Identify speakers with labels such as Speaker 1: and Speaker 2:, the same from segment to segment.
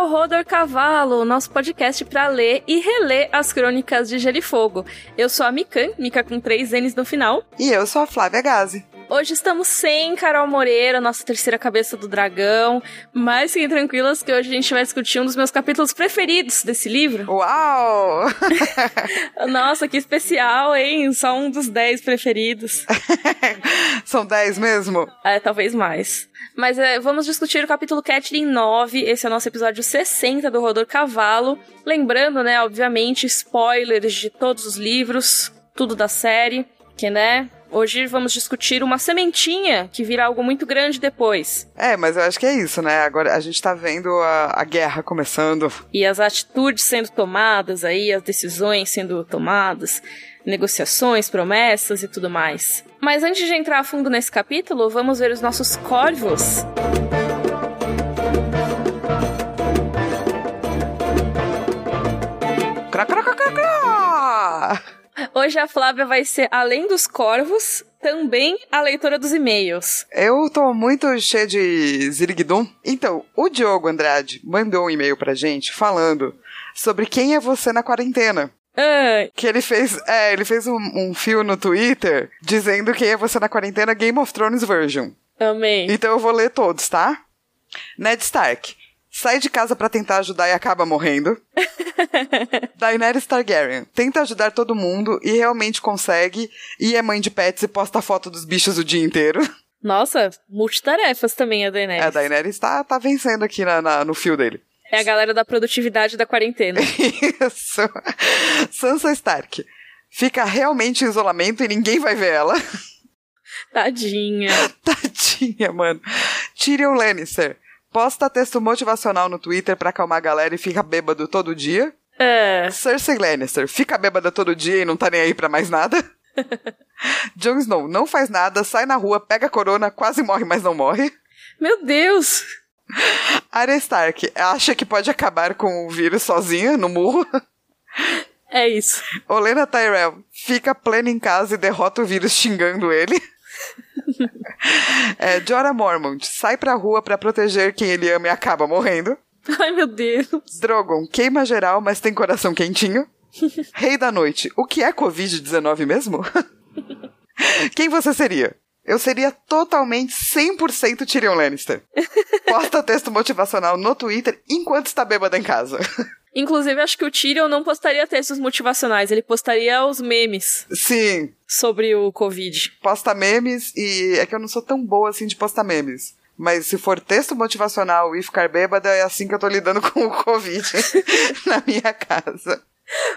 Speaker 1: ao Rodor Cavalo, nosso podcast para ler e reler as crônicas de Gelo e Fogo. Eu sou a Mikan, Mika com três N's no final.
Speaker 2: E eu sou a Flávia Gazi.
Speaker 1: Hoje estamos sem Carol Moreira, nossa terceira cabeça do dragão, mas fiquem tranquilas que hoje a gente vai discutir um dos meus capítulos preferidos desse livro.
Speaker 2: Uau!
Speaker 1: nossa, que especial, hein? Só um dos dez preferidos.
Speaker 2: São dez mesmo?
Speaker 1: É, talvez mais. Mas é, vamos discutir o capítulo Catlin 9. Esse é o nosso episódio 60 do Rodor Cavalo. Lembrando, né, obviamente, spoilers de todos os livros, tudo da série, que, né, Hoje vamos discutir uma sementinha que vira algo muito grande depois.
Speaker 2: É, mas eu acho que é isso, né? Agora a gente tá vendo a, a guerra começando.
Speaker 1: E as atitudes sendo tomadas aí, as decisões sendo tomadas, negociações, promessas e tudo mais. Mas antes de entrar a fundo nesse capítulo, vamos ver os nossos corvos. Hoje a Flávia vai ser, além dos corvos, também a leitora dos e-mails.
Speaker 2: Eu tô muito cheia de ziriguidum. Então, o Diogo Andrade mandou um e-mail pra gente falando sobre quem é você na quarentena.
Speaker 1: Ah,
Speaker 2: Que ele fez, é, ele fez um, um fio no Twitter dizendo quem é você na quarentena Game of Thrones version.
Speaker 1: amei.
Speaker 2: Então eu vou ler todos, tá? Ned Stark. Sai de casa pra tentar ajudar e acaba morrendo. Daenerys Targaryen. Tenta ajudar todo mundo e realmente consegue. E é mãe de pets e posta foto dos bichos o dia inteiro.
Speaker 1: Nossa, multitarefas também a Daenerys.
Speaker 2: É, a Daenerys tá, tá vencendo aqui na, na- no fio dele.
Speaker 1: É a galera da produtividade da quarentena.
Speaker 2: Isso. Sansa Stark. Fica realmente em isolamento e ninguém vai ver ela.
Speaker 1: Tadinha.
Speaker 2: Tadinha, mano. Tyrion Lannister. Posta texto motivacional no Twitter pra acalmar a galera e fica bêbado todo dia.
Speaker 1: É.
Speaker 2: Cersei Lannister. Fica bêbada todo dia e não tá nem aí pra mais nada. Jon Snow. Não faz nada, sai na rua, pega a corona, quase morre, mas não morre.
Speaker 1: Meu Deus!
Speaker 2: Arya Stark. Acha que pode acabar com o vírus sozinha, no murro.
Speaker 1: É isso.
Speaker 2: Olena Tyrell. Fica plena em casa e derrota o vírus xingando ele. é, Jorah Mormont. Sai pra rua pra proteger quem ele ama e acaba morrendo.
Speaker 1: Ai, meu Deus.
Speaker 2: Drogon queima geral, mas tem coração quentinho. Rei da Noite, o que é Covid-19 mesmo? Quem você seria? Eu seria totalmente 100% Tyrion Lannister. Posta texto motivacional no Twitter enquanto está bêbada em casa.
Speaker 1: Inclusive, acho que o Tyrion não postaria textos motivacionais, ele postaria os memes
Speaker 2: Sim,
Speaker 1: sobre o Covid.
Speaker 2: posta memes e é que eu não sou tão boa assim de postar memes. Mas se for texto motivacional e ficar bêbada, é assim que eu tô lidando com o Covid na minha casa.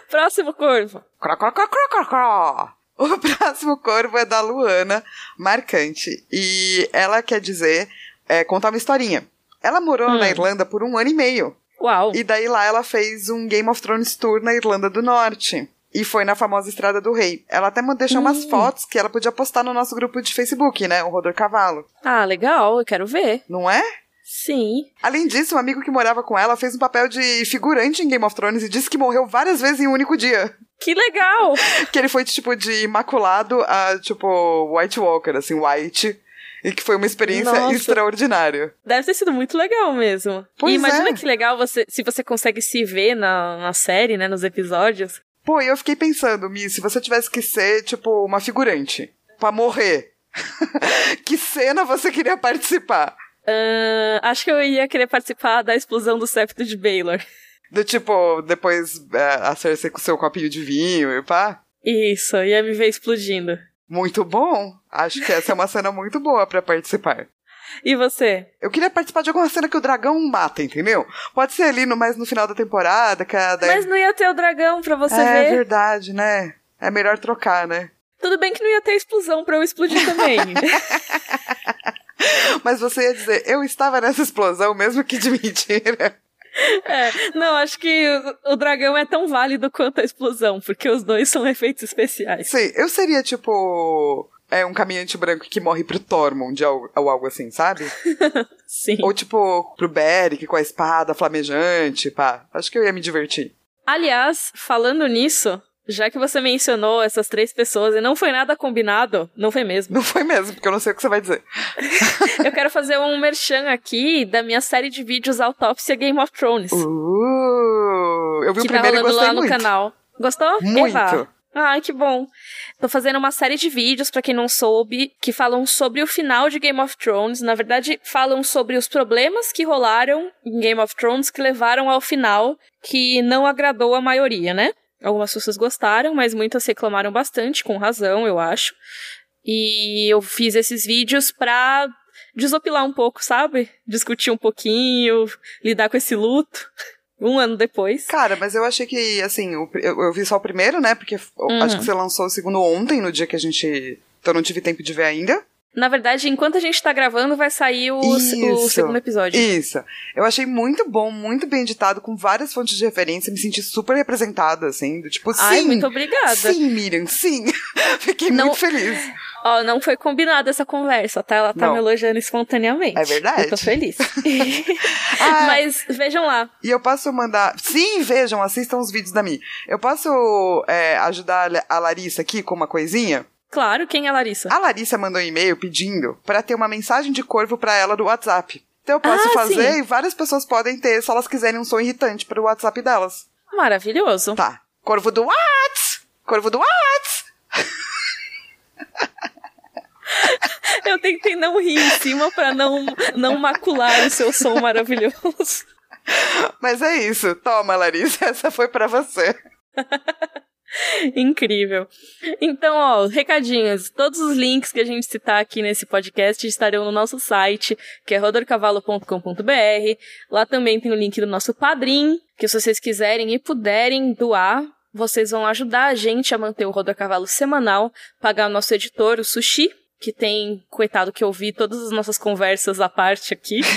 Speaker 1: Próximo corvo.
Speaker 2: Cró, cró, cró, cró, cró. O próximo corvo é da Luana Marcante. E ela quer dizer, é, contar uma historinha. Ela morou
Speaker 1: Hum.
Speaker 2: na Irlanda por um ano e meio.
Speaker 1: Uau.
Speaker 2: E daí lá ela fez um Game of Thrones Tour na Irlanda do Norte. E foi na famosa Estrada do Rei. Ela até deixou umas
Speaker 1: Hum.
Speaker 2: fotos que ela podia postar no nosso grupo de Facebook, né? O Rodor Cavalo.
Speaker 1: Ah, legal, eu quero ver.
Speaker 2: Não é?
Speaker 1: Sim.
Speaker 2: Além disso, um amigo que morava com ela fez um papel de figurante em Game of Thrones e disse que morreu várias vezes em um único dia.
Speaker 1: Que legal!
Speaker 2: Que ele foi, tipo, de imaculado a, tipo, White Walker, assim, White. E que foi uma experiência
Speaker 1: Nossa.
Speaker 2: extraordinária.
Speaker 1: Deve ter sido muito legal mesmo.
Speaker 2: Pois
Speaker 1: e imagina
Speaker 2: é.
Speaker 1: que legal você, se você consegue se ver na, na série, né, nos episódios.
Speaker 2: Pô, eu fiquei pensando, Mi, se você tivesse que ser, tipo, uma figurante pra morrer, que cena você queria participar?
Speaker 1: Ahn, acho que eu ia querer participar da explosão do septo de Baylor.
Speaker 2: Do tipo, depois é, a Cersei com seu copinho de vinho e pá?
Speaker 1: Isso, ia me ver explodindo.
Speaker 2: Muito bom. Acho que essa é uma cena muito boa pra participar.
Speaker 1: E você?
Speaker 2: Eu queria participar de alguma cena que o dragão mata, entendeu? Pode ser ali no mais no final da temporada, que a
Speaker 1: Mas não ia ter o dragão pra você
Speaker 2: É
Speaker 1: ver.
Speaker 2: verdade, né? É melhor trocar, né?
Speaker 1: Tudo bem que não ia ter explosão pra eu explodir também.
Speaker 2: Mas você ia dizer, eu estava nessa explosão, mesmo que de mentira.
Speaker 1: É, não, acho que o, o dragão é tão válido quanto a explosão, porque os dois são efeitos especiais.
Speaker 2: Sei, eu seria tipo. É um caminhante branco que morre pro Tormund ou, ou algo assim, sabe?
Speaker 1: Sim.
Speaker 2: Ou tipo, pro Beric com a espada flamejante, pá. Acho que eu ia me divertir.
Speaker 1: Aliás, falando nisso, já que você mencionou essas três pessoas e não foi nada combinado, não foi mesmo.
Speaker 2: Não foi mesmo, porque eu não sei o que você vai dizer.
Speaker 1: eu quero fazer um merchan aqui da minha série de vídeos Autópsia Game of Thrones.
Speaker 2: Uh, eu vi
Speaker 1: que
Speaker 2: o primeiro
Speaker 1: tá
Speaker 2: e gostei
Speaker 1: lá
Speaker 2: muito.
Speaker 1: no canal. Gostou?
Speaker 2: Muito.
Speaker 1: Eva? Ai, que bom. Tô fazendo uma série de vídeos, para quem não soube, que falam sobre o final de Game of Thrones. Na verdade, falam sobre os problemas que rolaram em Game of Thrones que levaram ao final, que não agradou a maioria, né? Algumas pessoas gostaram, mas muitas reclamaram bastante, com razão, eu acho. E eu fiz esses vídeos pra desopilar um pouco, sabe? Discutir um pouquinho, lidar com esse luto. Um ano depois.
Speaker 2: Cara, mas eu achei que, assim, eu, eu vi só o primeiro, né? Porque
Speaker 1: Uhum.
Speaker 2: acho que você lançou o segundo ontem, no dia que a gente. Então eu não tive tempo de ver ainda.
Speaker 1: Na verdade, enquanto a gente tá gravando, vai sair o, o
Speaker 2: Isso.
Speaker 1: segundo episódio.
Speaker 2: Isso. Eu achei muito bom, muito bem editado, com várias fontes de referência. Me senti super representada, assim. Do tipo, sim.
Speaker 1: Ai, muito obrigada.
Speaker 2: Sim, Miriam, sim. Fiquei
Speaker 1: Não-
Speaker 2: muito feliz.
Speaker 1: Ó, não foi combinada essa conversa, tá? Ela tá
Speaker 2: Não.
Speaker 1: me elogiando espontaneamente.
Speaker 2: É verdade.
Speaker 1: Eu tô feliz.
Speaker 2: Ah,
Speaker 1: Mas vejam lá.
Speaker 2: E eu posso mandar. Sim, vejam, assistam os vídeos da Mi. Eu posso é, ajudar a Larissa aqui com uma coisinha?
Speaker 1: Claro, quem é a Larissa?
Speaker 2: A Larissa mandou um e-mail pedindo pra ter uma mensagem de corvo pra ela do WhatsApp. Então eu posso
Speaker 1: Ah,
Speaker 2: fazer
Speaker 1: sim.
Speaker 2: e várias pessoas podem ter se elas quiserem um som irritante pro WhatsApp delas.
Speaker 1: Maravilhoso.
Speaker 2: Tá. Corvo do Whats! Corvo do Whats!
Speaker 1: Eu tentei não rir em cima pra não, não macular o seu som maravilhoso.
Speaker 2: Mas é isso. Toma, Larissa, essa foi pra você.
Speaker 1: Incrível. Então, ó, recadinhos. Todos os links que a gente citar aqui nesse podcast estarão no nosso site, que é rodorcavalo.com.br. Lá também tem o link do nosso Padrim, que se vocês quiserem e puderem doar, vocês vão ajudar a gente a manter o Rodor Cavalo semanal, pagar o nosso editor, o Sushi, que tem, coitado, que ouvir todas as nossas conversas à parte aqui.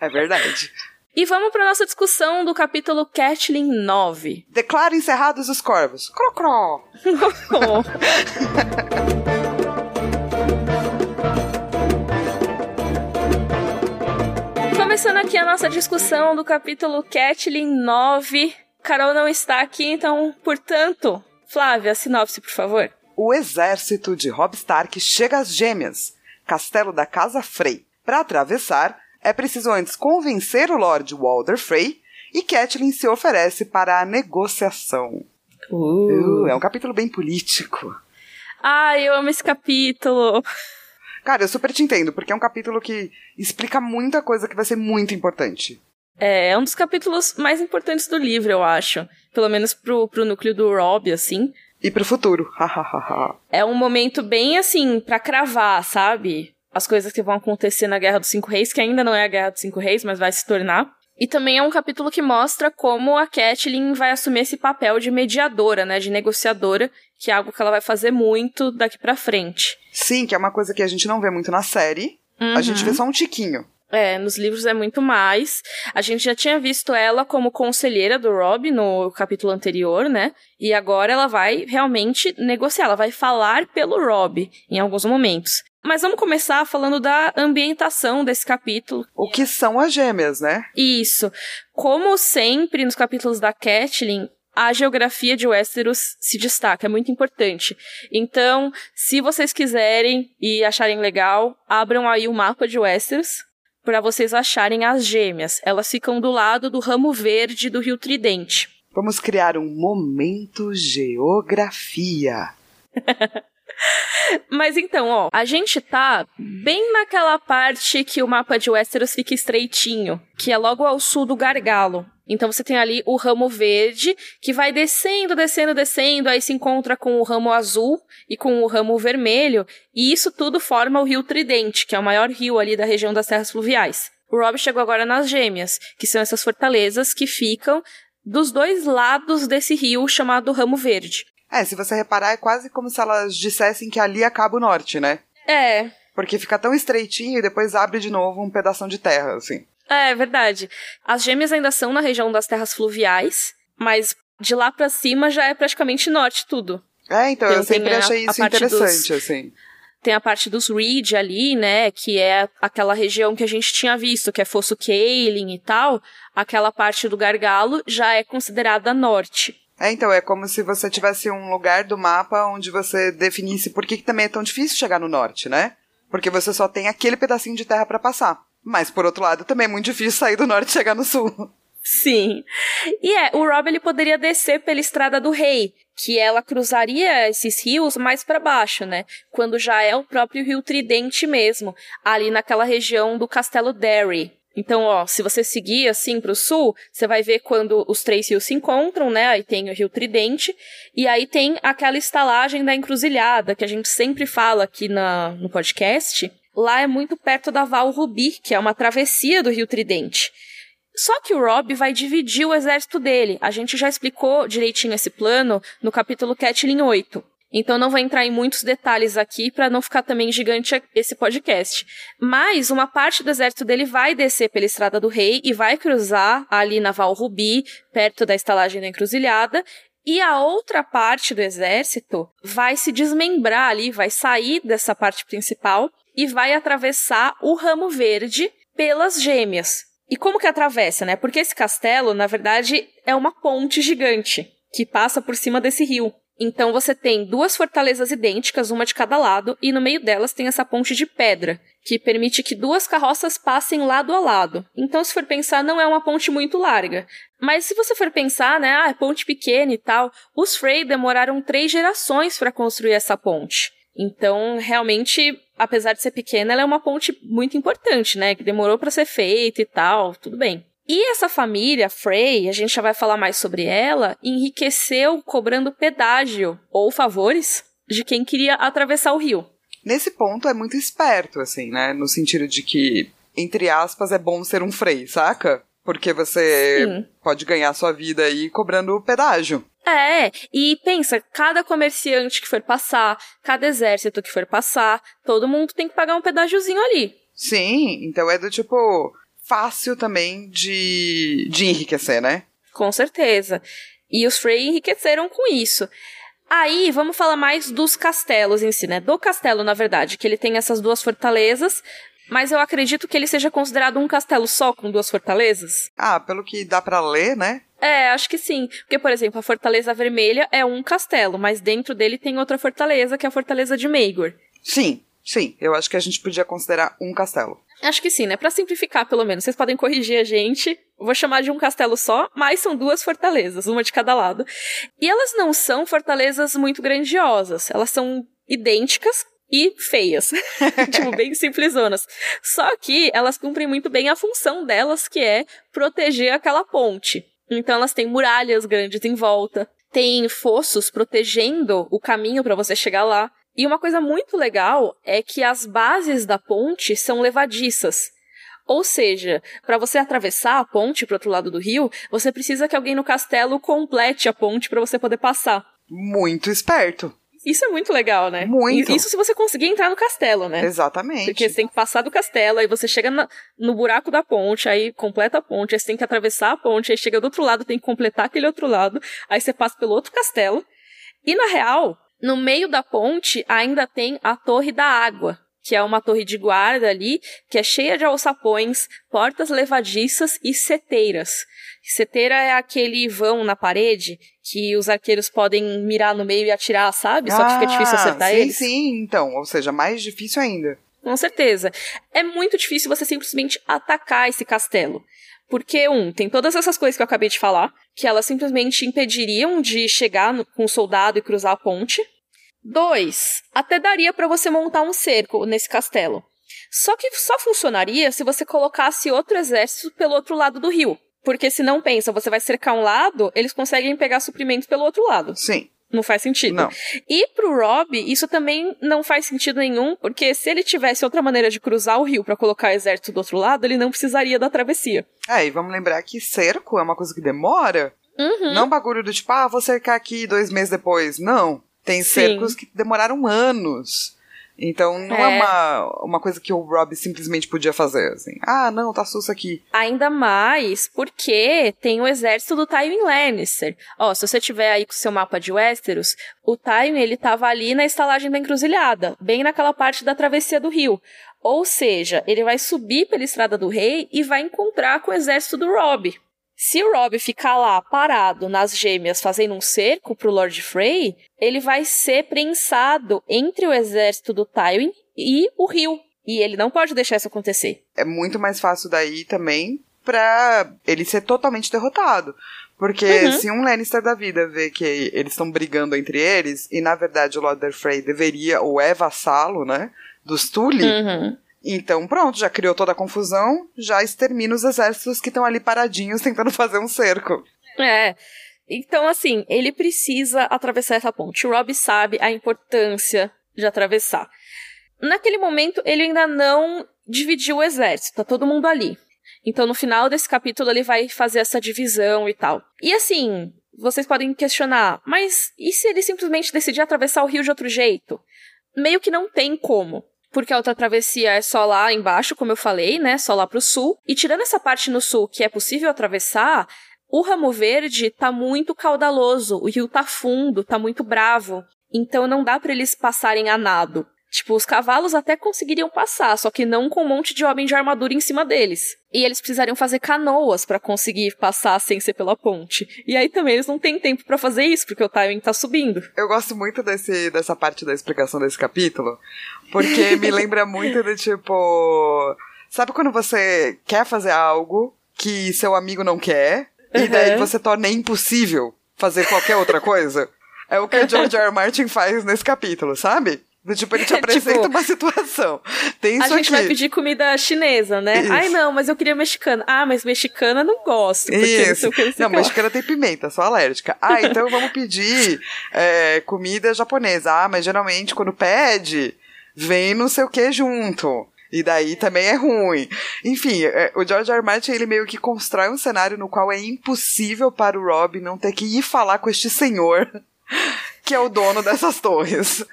Speaker 2: É verdade.
Speaker 1: E vamos para nossa discussão do capítulo Catlin 9.
Speaker 2: Declaro encerrados os corvos. Cro, cro.
Speaker 1: Começando aqui a nossa discussão do capítulo Catlin 9. Carol não está aqui, então, portanto, Flávia, sinopse, por favor.
Speaker 2: O exército de Robb Stark chega às Gêmeas, castelo da Casa Frey. Para atravessar, é preciso antes convencer o Lord Walder Frey e Catelyn se oferece para a negociação. Uh, é um capítulo bem político.
Speaker 1: Ai, eu amo esse capítulo.
Speaker 2: Cara, eu super te entendo, porque é um capítulo que explica muita coisa que vai ser muito importante.
Speaker 1: É, é um dos capítulos mais importantes do livro, eu acho. Pelo menos pro, pro núcleo do Rob, assim.
Speaker 2: E pro futuro.
Speaker 1: É um momento bem assim, pra cravar, sabe? As coisas que vão acontecer na Guerra dos Cinco Reis, que ainda não é a Guerra dos Cinco Reis, mas vai se tornar. E também é um capítulo que mostra como a Catelyn vai assumir esse papel de mediadora, né? De negociadora, que é algo que ela vai fazer muito daqui pra frente.
Speaker 2: Sim, que é uma coisa que a gente não vê muito na série. A gente vê só um tiquinho.
Speaker 1: É, nos livros é muito mais. A gente já tinha visto ela como conselheira do Rob no capítulo anterior, né? E agora ela vai realmente negociar, ela vai falar pelo Rob em alguns momentos. Mas vamos começar falando da ambientação desse capítulo.
Speaker 2: O que são as gêmeas, né?
Speaker 1: Isso. Como sempre nos capítulos da Catelyn, a geografia de Westeros se destaca, é muito importante. Então, se vocês quiserem e acharem legal, abram aí o mapa de Westeros para vocês acharem as gêmeas. Elas ficam do lado do ramo verde do Rio Tridente.
Speaker 2: Vamos criar um momento geografia.
Speaker 1: Mas então, ó, a gente tá bem naquela parte que o mapa de Westeros fica estreitinho, que é logo ao sul do Gargalo. Então você tem ali o ramo verde, que vai descendo, descendo, descendo, aí se encontra com o ramo azul e com o ramo vermelho, e isso tudo forma o Rio Tridente, que é o maior rio ali da região das terras fluviais. O Rob chegou agora nas Gêmeas, que são essas fortalezas que ficam dos dois lados desse rio chamado Ramo Verde.
Speaker 2: É, se você reparar, é quase como se elas dissessem que ali acaba o norte, né?
Speaker 1: É,
Speaker 2: Porque fica tão estreitinho e depois abre de novo um pedaço de terra, assim.
Speaker 1: É verdade. As gêmeas ainda são na região das terras fluviais, mas de lá pra cima já é praticamente norte tudo.
Speaker 2: É, então,
Speaker 1: Tem-
Speaker 2: eu sempre
Speaker 1: a-
Speaker 2: achei
Speaker 1: a
Speaker 2: isso
Speaker 1: parte
Speaker 2: interessante,
Speaker 1: dos-
Speaker 2: assim.
Speaker 1: Tem a parte dos Reed ali, né, que é aquela região que a gente tinha visto, que é Fosso Kaelin e tal. Aquela parte do Gargalo já é considerada norte.
Speaker 2: É, então, é como se você tivesse um lugar do mapa onde você definisse por que, que também é tão difícil chegar no norte, né? Porque você só tem aquele pedacinho de terra para passar. Mas, por outro lado, também é muito difícil sair do norte e chegar no sul.
Speaker 1: Sim. E é, o Rob ele poderia descer pela Estrada do Rei, que ela cruzaria esses rios mais para baixo, né? Quando já é o próprio Rio Tridente mesmo, ali naquela região do Castelo Derry. Então, ó, se você seguir assim para o sul, você vai ver quando os três rios se encontram, né? Aí tem o Rio Tridente, e aí tem aquela estalagem da encruzilhada, que a gente sempre fala aqui na, no podcast. Lá é muito perto da Val Rubi, que é uma travessia do Rio Tridente. Só que o Rob vai dividir o exército dele. A gente já explicou direitinho esse plano no capítulo Catlin 8. Então não vou entrar em muitos detalhes aqui para não ficar também gigante esse podcast. Mas uma parte do exército dele vai descer pela Estrada do Rei e vai cruzar ali na Val Rubi, perto da estalagem da Encruzilhada, e a outra parte do exército vai se desmembrar ali, vai sair dessa parte principal e vai atravessar o Ramo Verde pelas Gêmeas. E como que atravessa, né? Porque esse castelo, na verdade, é uma ponte gigante que passa por cima desse rio. Então você tem duas fortalezas idênticas, uma de cada lado, e no meio delas tem essa ponte de pedra, que permite que duas carroças passem lado a lado. Então, se for pensar, não é uma ponte muito larga. Mas se você for pensar, né, ah, é ponte pequena e tal, os Frey demoraram três gerações para construir essa ponte. Então, realmente, apesar de ser pequena, ela é uma ponte muito importante, né? Que demorou para ser feita e tal, tudo bem. E essa família, Frey, a gente já vai falar mais sobre ela, enriqueceu cobrando pedágio ou favores de quem queria atravessar o rio.
Speaker 2: Nesse ponto é muito esperto, assim, né? No sentido de que, entre aspas, é bom ser um Frey, saca? Porque você Sim. pode ganhar sua vida aí cobrando pedágio.
Speaker 1: É, e pensa, cada comerciante que for passar, cada exército que for passar, todo mundo tem que pagar um pedágiozinho ali.
Speaker 2: Sim, então é do tipo fácil também de, de enriquecer, né?
Speaker 1: Com certeza. E os Frey enriqueceram com isso. Aí, vamos falar mais dos castelos em si, né? Do castelo, na verdade, que ele tem essas duas fortalezas, mas eu acredito que ele seja considerado um castelo só com duas fortalezas.
Speaker 2: Ah, pelo que dá para ler, né?
Speaker 1: É, acho que sim. Porque, por exemplo, a Fortaleza Vermelha é um castelo, mas dentro dele tem outra fortaleza, que é a Fortaleza de Meigor.
Speaker 2: Sim, sim. Eu acho que a gente podia considerar um castelo.
Speaker 1: Acho que sim, né? Para simplificar, pelo menos. Vocês podem corrigir a gente. Vou chamar de um castelo só, mas são duas fortalezas, uma de cada lado. E elas não são fortalezas muito grandiosas. Elas são idênticas, e feias. tipo, bem simplesonas. Só que elas cumprem muito bem a função delas, que é proteger aquela ponte. Então elas têm muralhas grandes em volta, tem fossos protegendo o caminho para você chegar lá. E uma coisa muito legal é que as bases da ponte são levadiças. Ou seja, para você atravessar a ponte para outro lado do rio, você precisa que alguém no castelo complete a ponte para você poder passar.
Speaker 2: Muito esperto.
Speaker 1: Isso é muito legal, né?
Speaker 2: Muito.
Speaker 1: Isso se você conseguir entrar no castelo, né?
Speaker 2: Exatamente.
Speaker 1: Porque você tem que passar do castelo, aí você chega na, no buraco da ponte, aí completa a ponte, aí você tem que atravessar a ponte, aí chega do outro lado, tem que completar aquele outro lado, aí você passa pelo outro castelo. E na real, no meio da ponte ainda tem a Torre da Água, que é uma torre de guarda ali, que é cheia de alçapões, portas levadiças e seteiras. Seteira é aquele vão na parede que os arqueiros podem mirar no meio e atirar, sabe? Só que fica difícil ah, acertar
Speaker 2: sim,
Speaker 1: eles.
Speaker 2: Sim, sim, então. Ou seja, mais difícil ainda.
Speaker 1: Com certeza. É muito difícil você simplesmente atacar esse castelo. Porque, um, tem todas essas coisas que eu acabei de falar, que elas simplesmente impediriam de chegar no, com o soldado e cruzar a ponte. Dois, até daria para você montar um cerco nesse castelo. Só que só funcionaria se você colocasse outro exército pelo outro lado do rio. Porque se não pensa, você vai cercar um lado, eles conseguem pegar suprimentos pelo outro lado.
Speaker 2: Sim.
Speaker 1: Não faz sentido.
Speaker 2: Não.
Speaker 1: E pro Rob, isso também não faz sentido nenhum, porque se ele tivesse outra maneira de cruzar o rio para colocar o exército do outro lado, ele não precisaria da travessia.
Speaker 2: É, e vamos lembrar que cerco é uma coisa que demora.
Speaker 1: Uhum.
Speaker 2: Não bagulho do tipo, ah, vou cercar aqui dois meses depois. Não. Tem cercos que demoraram anos. Então não é. é, uma, uma coisa que o Rob simplesmente podia fazer, assim. Ah, não, tá sus aqui.
Speaker 1: Ainda mais porque tem o exército do Tywin Lannister. Ó, se você tiver aí com o seu mapa de Westeros, o Tywin, ele tava ali na estalagem da encruzilhada, bem naquela parte da travessia do rio. Ou seja, ele vai subir pela Estrada do Rei e vai encontrar com o exército do Rob. Se o Rob ficar lá parado nas gêmeas fazendo um cerco pro Lord Frey, ele vai ser prensado entre o exército do Tywin e o rio. E ele não pode deixar isso acontecer.
Speaker 2: É muito mais fácil daí também pra ele ser totalmente derrotado. Porque uhum. se um Lannister da vida vê que eles estão brigando entre eles, e na verdade o Lord Frey deveria, ou é vassalo, né, dos Tully, uhum. Então, pronto, já criou toda a confusão, já extermina os exércitos que estão ali paradinhos tentando fazer um cerco.
Speaker 1: É. Então, assim, ele precisa atravessar essa ponte. O Rob sabe a importância de atravessar. Naquele momento, ele ainda não dividiu o exército, tá todo mundo ali. Então, no final desse capítulo, ele vai fazer essa divisão e tal. E assim, vocês podem questionar, mas e se ele simplesmente decidir atravessar o rio de outro jeito? Meio que não tem como porque a outra travessia é só lá embaixo, como eu falei, né? Só lá pro sul. E tirando essa parte no sul que é possível atravessar, o Ramo Verde tá muito caudaloso, o rio tá fundo, tá muito bravo. Então não dá para eles passarem a nado. Tipo, os cavalos até conseguiriam passar, só que não com um monte de homem de armadura em cima deles. E eles precisariam fazer canoas para conseguir passar sem ser pela ponte. E aí também eles não têm tempo para fazer isso, porque o timing tá subindo.
Speaker 2: Eu gosto muito desse, dessa parte da explicação desse capítulo, porque me lembra muito de tipo. Sabe quando você quer fazer algo que seu amigo não quer, uhum. e daí você torna impossível fazer qualquer outra coisa? É o que o George R. R. Martin faz nesse capítulo, sabe? Tipo, ele te apresenta tipo, uma situação. Tem isso
Speaker 1: A gente
Speaker 2: aqui.
Speaker 1: vai pedir comida chinesa, né? Isso. Ai, não, mas eu queria mexicana. Ah, mas mexicana não gosto.
Speaker 2: Isso. Não, não mexicana tem pimenta, sou alérgica. Ah, então vamos pedir é, comida japonesa. Ah, mas geralmente quando pede, vem não sei o que junto. E daí também é ruim. Enfim, é, o George R. R. Martin, ele meio que constrói um cenário no qual é impossível para o Rob não ter que ir falar com este senhor que é o dono dessas torres.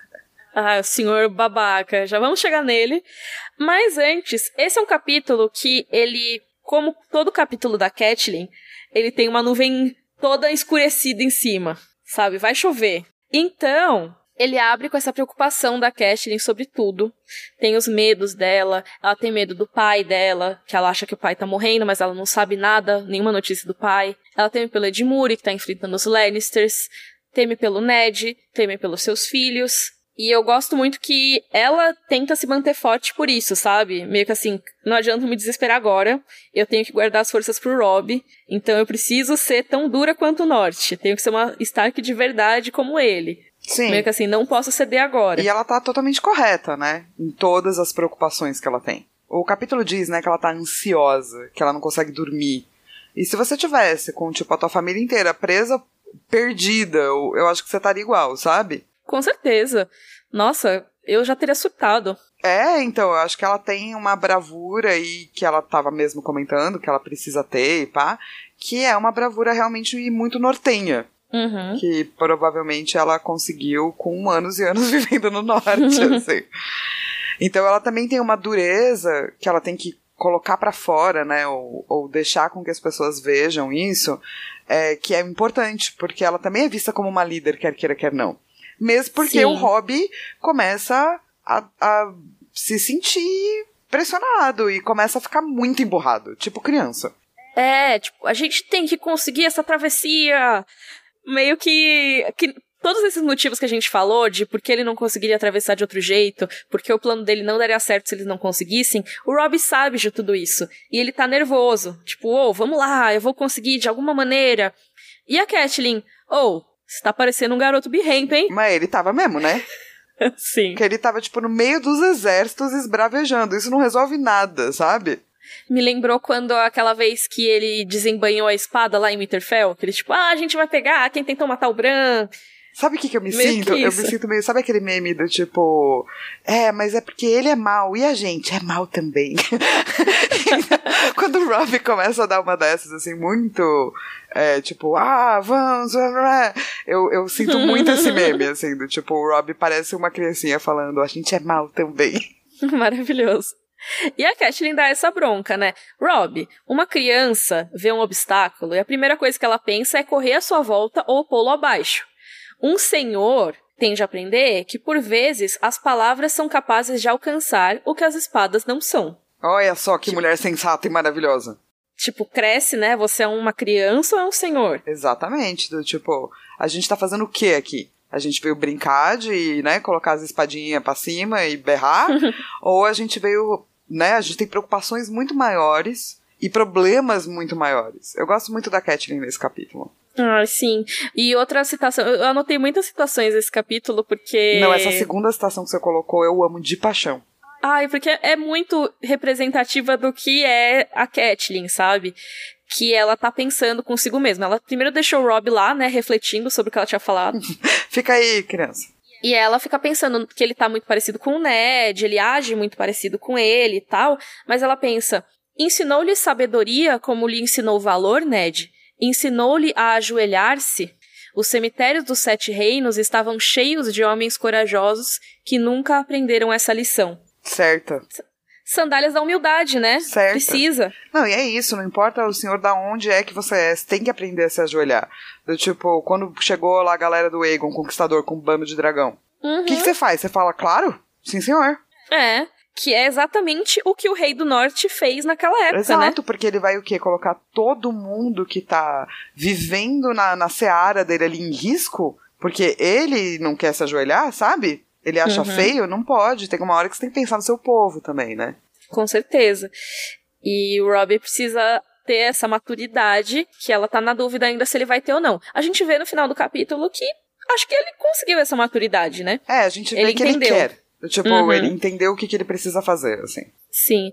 Speaker 1: Ah, o senhor babaca. Já vamos chegar nele. Mas antes, esse é um capítulo que ele, como todo capítulo da Catelyn, ele tem uma nuvem toda escurecida em cima, sabe? Vai chover. Então, ele abre com essa preocupação da Catelyn sobre tudo. Tem os medos dela, ela tem medo do pai dela, que ela acha que o pai tá morrendo, mas ela não sabe nada, nenhuma notícia do pai. Ela teme pelo Edmure, que tá enfrentando os Lannisters. Teme pelo Ned, teme pelos seus filhos. E eu gosto muito que ela tenta se manter forte por isso, sabe? Meio que assim, não adianta me desesperar agora, eu tenho que guardar as forças pro Rob, então eu preciso ser tão dura quanto o Norte. Tenho que ser uma Stark de verdade como ele. Sim. Meio que assim, não posso ceder agora.
Speaker 2: E ela tá totalmente correta, né? Em todas as preocupações que ela tem. O capítulo diz, né, que ela tá ansiosa, que ela não consegue dormir. E se você tivesse com, tipo, a tua família inteira presa, perdida, eu acho que você estaria igual, sabe?
Speaker 1: Com certeza. Nossa, eu já teria surtado.
Speaker 2: É, então, eu acho que ela tem uma bravura aí que ela tava mesmo comentando, que ela precisa ter e pá, que é uma bravura realmente muito nortenha.
Speaker 1: Uhum.
Speaker 2: Que provavelmente ela conseguiu com anos e anos vivendo no norte, assim. Então ela também tem uma dureza que ela tem que colocar para fora, né, ou, ou, deixar com que as pessoas vejam isso, é, que é importante, porque ela também é vista como uma líder, quer queira, quer não. Mesmo porque Sim. o Rob começa a, a se sentir pressionado e começa a ficar muito emburrado, tipo criança.
Speaker 1: É, tipo, a gente tem que conseguir essa travessia. Meio que, que todos esses motivos que a gente falou, de por que ele não conseguiria atravessar de outro jeito, porque o plano dele não daria certo se eles não conseguissem, o Rob sabe de tudo isso. E ele tá nervoso. Tipo, oh, vamos lá, eu vou conseguir de alguma maneira. E a Kathleen, oh, você tá parecendo um garoto birrento, hein?
Speaker 2: Mas ele tava mesmo, né?
Speaker 1: Sim.
Speaker 2: Porque ele tava, tipo, no meio dos exércitos esbravejando. Isso não resolve nada, sabe?
Speaker 1: Me lembrou quando aquela vez que ele desembanhou a espada lá em Winterfell, que ele, tipo, ah, a gente vai pegar quem tentou matar o Bran.
Speaker 2: Sabe o que, que eu me meio sinto? Eu me sinto meio. Sabe aquele meme do tipo. É, mas é porque ele é mal e a gente é mal também. Quando o Rob começa a dar uma dessas, assim, muito. É, tipo, ah, vamos. Eu, eu sinto muito esse meme, assim, do tipo, o Rob parece uma criancinha falando, a gente é mal também.
Speaker 1: Maravilhoso. E a Catelyn dá essa bronca, né? Rob, uma criança vê um obstáculo e a primeira coisa que ela pensa é correr à sua volta ou pô-lo abaixo. Um senhor tende a aprender que, por vezes, as palavras são capazes de alcançar o que as espadas não são.
Speaker 2: Olha só que tipo... mulher sensata e maravilhosa.
Speaker 1: Tipo, cresce, né? Você é uma criança ou é um senhor?
Speaker 2: Exatamente. Do tipo, a gente tá fazendo o que aqui? A gente veio brincar de, né, colocar as espadinhas pra cima e berrar? ou a gente veio, né, a gente tem preocupações muito maiores e problemas muito maiores. Eu gosto muito da Catelyn nesse capítulo.
Speaker 1: Ah, sim. E outra citação, eu anotei muitas citações nesse capítulo porque.
Speaker 2: Não, essa segunda citação que você colocou eu amo de paixão.
Speaker 1: Ai, porque é muito representativa do que é a Catelyn, sabe? Que ela tá pensando consigo mesma. Ela primeiro deixou o Rob lá, né, refletindo sobre o que ela tinha falado.
Speaker 2: fica aí, criança.
Speaker 1: E ela fica pensando que ele tá muito parecido com o Ned, ele age muito parecido com ele e tal, mas ela pensa: ensinou-lhe sabedoria como lhe ensinou valor, Ned? Ensinou-lhe a ajoelhar-se? Os cemitérios dos Sete Reinos estavam cheios de homens corajosos que nunca aprenderam essa lição.
Speaker 2: Certa.
Speaker 1: Sandálias da humildade, né?
Speaker 2: Certo.
Speaker 1: Precisa.
Speaker 2: Não, e é isso, não importa o senhor da onde é que você é, você tem que aprender a se ajoelhar. Do tipo, quando chegou lá a galera do Aegon, conquistador, com um bando de dragão. O
Speaker 1: Uhum.
Speaker 2: que, que você faz? Você fala, claro? Sim, senhor.
Speaker 1: É. Que é exatamente o que o Rei do Norte fez naquela época, né?
Speaker 2: Exato, porque ele vai o quê? Colocar todo mundo que tá vivendo na, na seara dele ali em risco, porque ele não quer se ajoelhar, sabe? Ele acha
Speaker 1: Uhum.
Speaker 2: feio? Não pode. Tem uma hora que você tem que pensar no seu povo também, né?
Speaker 1: Com certeza. E o Robbie precisa ter essa maturidade, que ela tá na dúvida ainda se ele vai ter ou não. A gente vê no final do capítulo que acho que ele conseguiu essa maturidade, né?
Speaker 2: É, a gente vê
Speaker 1: Ele
Speaker 2: que
Speaker 1: entendeu.
Speaker 2: ele quer. Tipo,
Speaker 1: Uhum.
Speaker 2: ele entendeu o que, que ele precisa fazer, assim.
Speaker 1: Sim.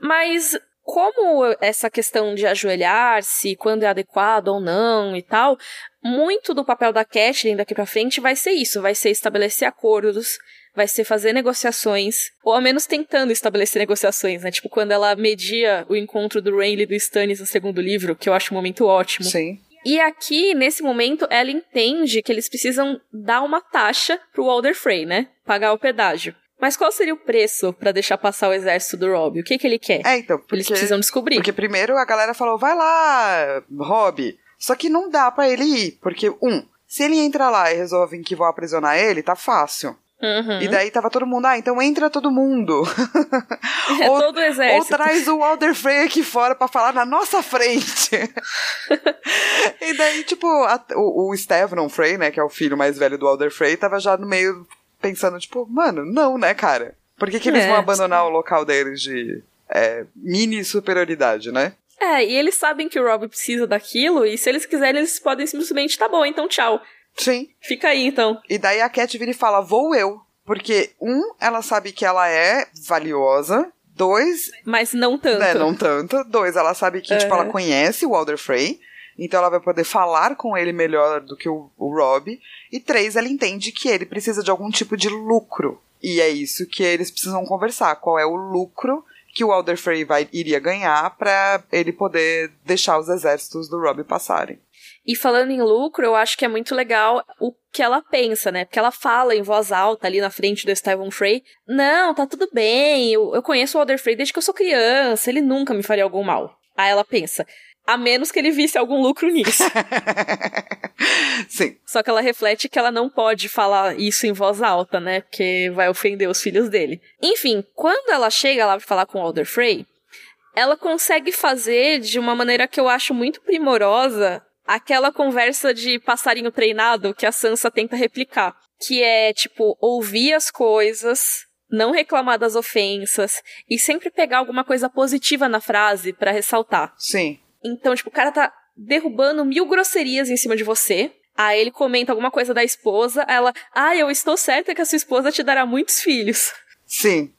Speaker 1: Mas como essa questão de ajoelhar-se, quando é adequado ou não e tal, muito do papel da Catelyn daqui pra frente vai ser isso, vai ser estabelecer acordos, vai ser fazer negociações, ou ao menos tentando estabelecer negociações, né? Tipo, quando ela media o encontro do Renly e do Stannis no segundo livro, que eu acho um momento ótimo.
Speaker 2: Sim.
Speaker 1: E aqui, nesse momento, ela entende que eles precisam dar uma taxa pro Walder Frey, né? Pagar o pedágio. Mas qual seria o preço pra deixar passar o exército do Robb? O que que ele quer?
Speaker 2: É, então, porque,
Speaker 1: Eles precisam descobrir.
Speaker 2: porque primeiro a galera falou, vai lá, Rob. Só que não dá pra ele ir, porque, um, se ele entra lá e resolvem que vão aprisionar ele, tá fácil.
Speaker 1: Uhum.
Speaker 2: E daí tava todo mundo, ah, então entra todo mundo.
Speaker 1: É
Speaker 2: ou,
Speaker 1: todo o
Speaker 2: ou traz o Walder Frey aqui fora pra falar na nossa frente. e daí, tipo, a- o, o Stevnon Frey, né, que é o filho mais velho do Walder Frey, tava já no meio pensando, tipo, mano, não, né, cara? Por que, que eles
Speaker 1: É,
Speaker 2: vão abandonar o local deles de é, mini superioridade, né?
Speaker 1: É, e eles sabem que o Robb precisa daquilo, e se eles quiserem, eles podem simplesmente, tá bom, então tchau.
Speaker 2: Sim.
Speaker 1: Fica aí, então.
Speaker 2: E daí a Cat vira e fala, vou eu. Porque, um, ela sabe que ela é valiosa. Dois,
Speaker 1: Mas não tanto.
Speaker 2: né, não tanto. Dois, ela sabe que, tipo,
Speaker 1: É.
Speaker 2: ela conhece o Walder Frey. Então ela vai poder falar com ele melhor do que o, o Rob. E três, ela entende que ele precisa de algum tipo de lucro. E é isso que eles precisam conversar. Qual é o lucro que o Walder Frey vai, iria ganhar pra ele poder deixar os exércitos do Rob passarem.
Speaker 1: E falando em lucro, eu acho que é muito legal o que ela pensa, né? Porque ela fala em voz alta ali na frente do Stephen Frey: Não, tá tudo bem, eu, eu conheço o Walder Frey desde que eu sou criança, ele nunca me faria algum mal. Aí ela pensa: A menos que ele visse algum lucro nisso.
Speaker 2: Sim.
Speaker 1: Só que ela reflete que ela não pode falar isso em voz alta, né? Porque vai ofender os filhos dele. Enfim, quando ela chega lá pra falar com o Alder Frey, ela consegue fazer de uma maneira que eu acho muito primorosa aquela conversa de passarinho treinado que a Sansa tenta replicar. Que é, tipo, ouvir as coisas, não reclamar das ofensas e sempre pegar alguma coisa positiva na frase pra ressaltar.
Speaker 2: Sim.
Speaker 1: Então, tipo, o cara tá derrubando mil grosserias em cima de você. Aí ele comenta alguma coisa da esposa. aí Ela, ah, eu estou certa que a sua esposa te dará muitos filhos.
Speaker 2: Sim.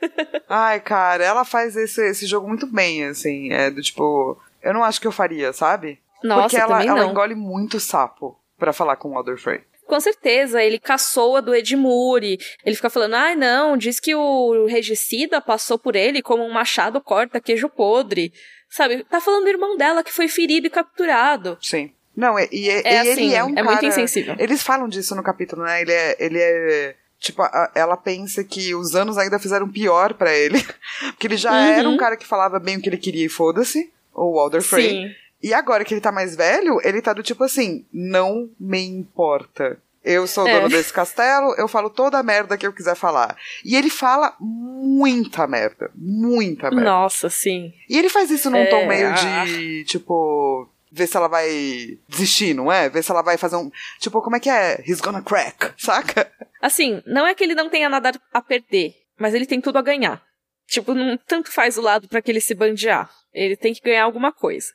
Speaker 2: Ai, cara, ela faz esse, esse jogo muito bem, assim. É do tipo. Eu não acho que eu faria, sabe?
Speaker 1: Nossa,
Speaker 2: Porque ela, ela engole muito sapo pra falar com o Alder Frey.
Speaker 1: Com certeza, ele caçoa do Edmure. Ele fica falando, ai não, diz que o regicida passou por ele como um machado corta queijo podre. Sabe, tá falando do irmão dela que foi ferido e capturado.
Speaker 2: Sim. Não, e, e-
Speaker 1: É
Speaker 2: e
Speaker 1: assim,
Speaker 2: ele é um
Speaker 1: é
Speaker 2: cara...
Speaker 1: muito insensível.
Speaker 2: Eles falam disso no capítulo, né? Ele é. Ele é tipo, a- ela pensa que os anos ainda fizeram pior pra ele. Porque ele já
Speaker 1: Uhum.
Speaker 2: era um cara que falava bem o que ele queria e foda-se. O Alder Frey.
Speaker 1: Sim.
Speaker 2: E agora que ele tá mais velho, ele tá do tipo assim, não me importa. Eu sou dono é. desse castelo, eu falo toda a merda que eu quiser falar. E ele fala muita merda. Muita merda.
Speaker 1: Nossa, sim.
Speaker 2: E ele faz isso num é, tom meio de, tipo, ver se ela vai desistir, não é? Ver se ela vai fazer um. Tipo, como é que é? He's gonna crack, saca?
Speaker 1: Assim, não é que ele não tenha nada a perder, mas ele tem tudo a ganhar. Tipo, não tanto faz o lado para que ele se bandear. Ele tem que ganhar alguma coisa.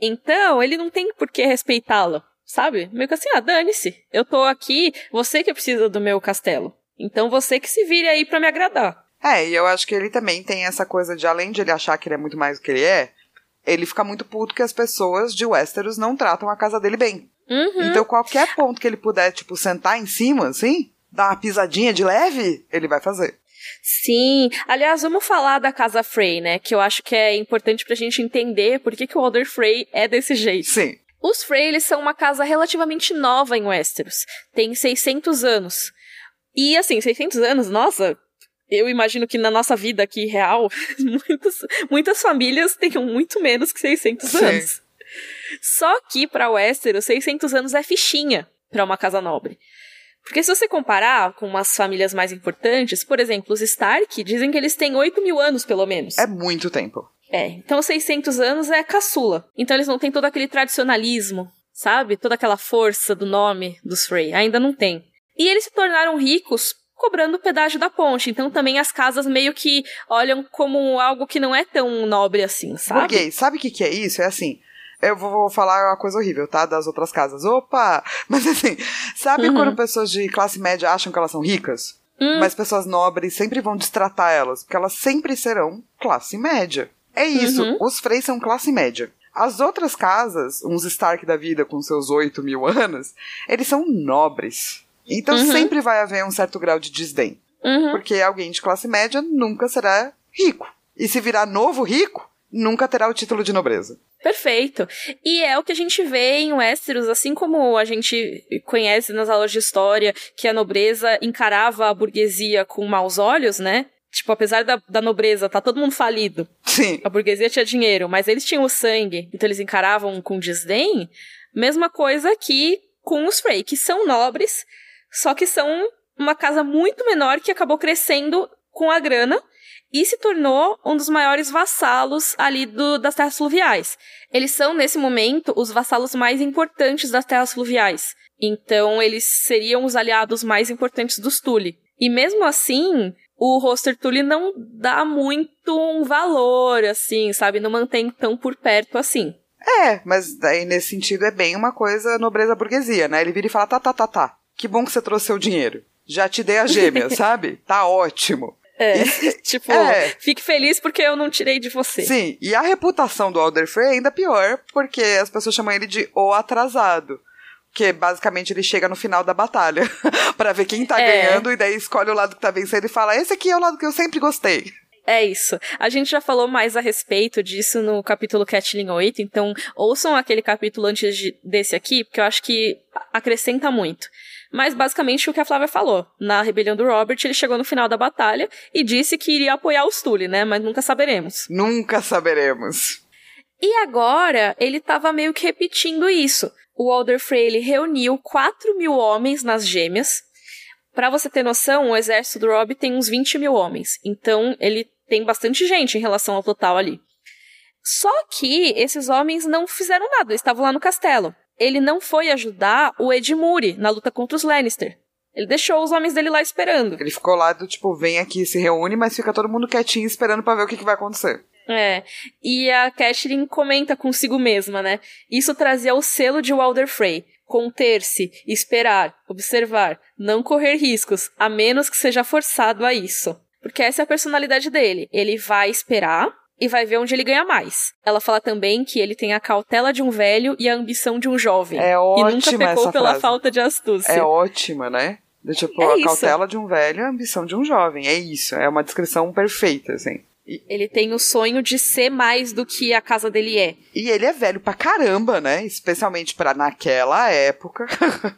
Speaker 1: Então, ele não tem por que respeitá-la sabe? Meio que assim, ah, dane-se. Eu tô aqui, você que precisa do meu castelo. Então você que se vire aí para me agradar.
Speaker 2: É, e eu acho que ele também tem essa coisa de, além de ele achar que ele é muito mais do que ele é, ele fica muito puto que as pessoas de Westeros não tratam a casa dele bem.
Speaker 1: Uhum.
Speaker 2: Então qualquer ponto que ele puder, tipo, sentar em cima, assim, dar uma pisadinha de leve, ele vai fazer.
Speaker 1: Sim. Aliás, vamos falar da Casa Frey, né? Que eu acho que é importante pra gente entender por que, que o Alder Frey é desse jeito.
Speaker 2: Sim.
Speaker 1: Os Frey são uma casa relativamente nova em Westeros. Tem 600 anos. E assim, 600 anos, nossa, eu imagino que na nossa vida aqui real, muitas, muitas famílias tenham muito menos que 600 Sim. anos. Só que para Westeros, 600 anos é fichinha para uma casa nobre. Porque se você comparar com umas famílias mais importantes, por exemplo, os Stark dizem que eles têm 8 mil anos, pelo menos.
Speaker 2: É muito tempo.
Speaker 1: É, então 600 anos é caçula. Então eles não têm todo aquele tradicionalismo, sabe? Toda aquela força do nome dos Frey. Ainda não tem. E eles se tornaram ricos cobrando o pedágio da ponte. Então também as casas meio que olham como algo que não é tão nobre assim, sabe?
Speaker 2: Porque, sabe o que, que é isso? É assim. Eu vou falar uma coisa horrível, tá? Das outras casas. Opa! Mas assim, sabe uhum. quando pessoas de classe média acham que elas são ricas? Hum. Mas pessoas nobres sempre vão destratar elas, porque elas sempre serão classe média. É isso, uhum. os Frey são classe média. As outras casas, uns Stark da vida com seus 8 mil anos, eles são nobres. Então uhum. sempre vai haver um certo grau de desdém.
Speaker 1: Uhum.
Speaker 2: Porque alguém de classe média nunca será rico. E se virar novo rico, nunca terá o título de nobreza.
Speaker 1: Perfeito. E é o que a gente vê em Westeros, assim como a gente conhece nas aulas de história que a nobreza encarava a burguesia com maus olhos, né? Tipo, apesar da, da nobreza, tá todo mundo falido.
Speaker 2: Sim.
Speaker 1: A burguesia tinha dinheiro, mas eles tinham o sangue, então eles encaravam com desdém. Mesma coisa que com os Frey, que são nobres, só que são uma casa muito menor que acabou crescendo com a grana e se tornou um dos maiores vassalos ali do, das terras fluviais. Eles são, nesse momento, os vassalos mais importantes das terras fluviais. Então, eles seriam os aliados mais importantes dos Tully. E mesmo assim, o roster Tully não dá muito um valor, assim, sabe? Não mantém tão por perto assim.
Speaker 2: É, mas daí nesse sentido é bem uma coisa nobreza burguesia, né? Ele vira e fala: tá, tá, tá, tá. Que bom que você trouxe seu dinheiro. Já te dei a gêmea, sabe? Tá ótimo.
Speaker 1: É, tipo, é. fique feliz porque eu não tirei de você.
Speaker 2: Sim, e a reputação do Alder Frey é ainda pior, porque as pessoas chamam ele de o atrasado que basicamente ele chega no final da batalha para ver quem tá é. ganhando e daí escolhe o lado que tá vencendo e fala: esse aqui é o lado que eu sempre gostei.
Speaker 1: É isso. A gente já falou mais a respeito disso no capítulo Catlin 8, então ouçam aquele capítulo antes de, desse aqui, porque eu acho que acrescenta muito. Mas basicamente o que a Flávia falou. Na rebelião do Robert, ele chegou no final da batalha e disse que iria apoiar os Tully, né? Mas nunca saberemos.
Speaker 2: Nunca saberemos.
Speaker 1: E agora ele estava meio que repetindo isso o Alder Frey reuniu 4 mil homens nas gêmeas. Para você ter noção, o exército do Robb tem uns 20 mil homens. Então, ele tem bastante gente em relação ao total ali. Só que esses homens não fizeram nada, eles estavam lá no castelo. Ele não foi ajudar o Edmure na luta contra os Lannister. Ele deixou os homens dele lá esperando.
Speaker 2: Ele ficou lá do tipo, vem aqui, se reúne, mas fica todo mundo quietinho esperando para ver o que, que vai acontecer.
Speaker 1: É. E a Catelyn comenta consigo mesma, né? Isso trazia o selo de Walder Frey. Conter-se, esperar, observar, não correr riscos, a menos que seja forçado a isso. Porque essa é a personalidade dele. Ele vai esperar e vai ver onde ele ganha mais. Ela fala também que ele tem a cautela de um velho e a ambição de um jovem.
Speaker 2: É ótima
Speaker 1: E nunca pecou pela
Speaker 2: frase.
Speaker 1: falta de astúcia.
Speaker 2: É ótima, né? Tipo,
Speaker 1: é
Speaker 2: a cautela de um velho e a ambição de um jovem. É isso. É uma descrição perfeita, assim.
Speaker 1: Ele tem o sonho de ser mais do que a casa dele é.
Speaker 2: E ele é velho pra caramba, né? Especialmente para naquela época.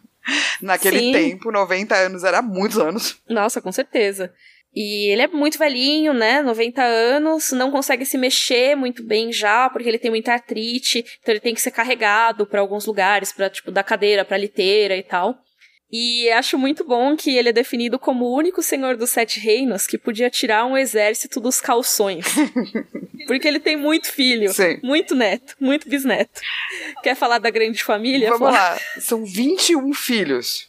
Speaker 2: Naquele Sim. tempo, 90 anos era muitos anos.
Speaker 1: Nossa, com certeza. E ele é muito velhinho, né? 90 anos, não consegue se mexer muito bem já, porque ele tem muita artrite, então ele tem que ser carregado para alguns lugares, para tipo da cadeira para liteira e tal. E acho muito bom que ele é definido como o único senhor dos sete reinos que podia tirar um exército dos calções. Porque ele tem muito filho,
Speaker 2: Sim.
Speaker 1: muito neto, muito bisneto. Quer falar da grande família?
Speaker 2: Vamos
Speaker 1: Flá?
Speaker 2: lá. São 21 filhos,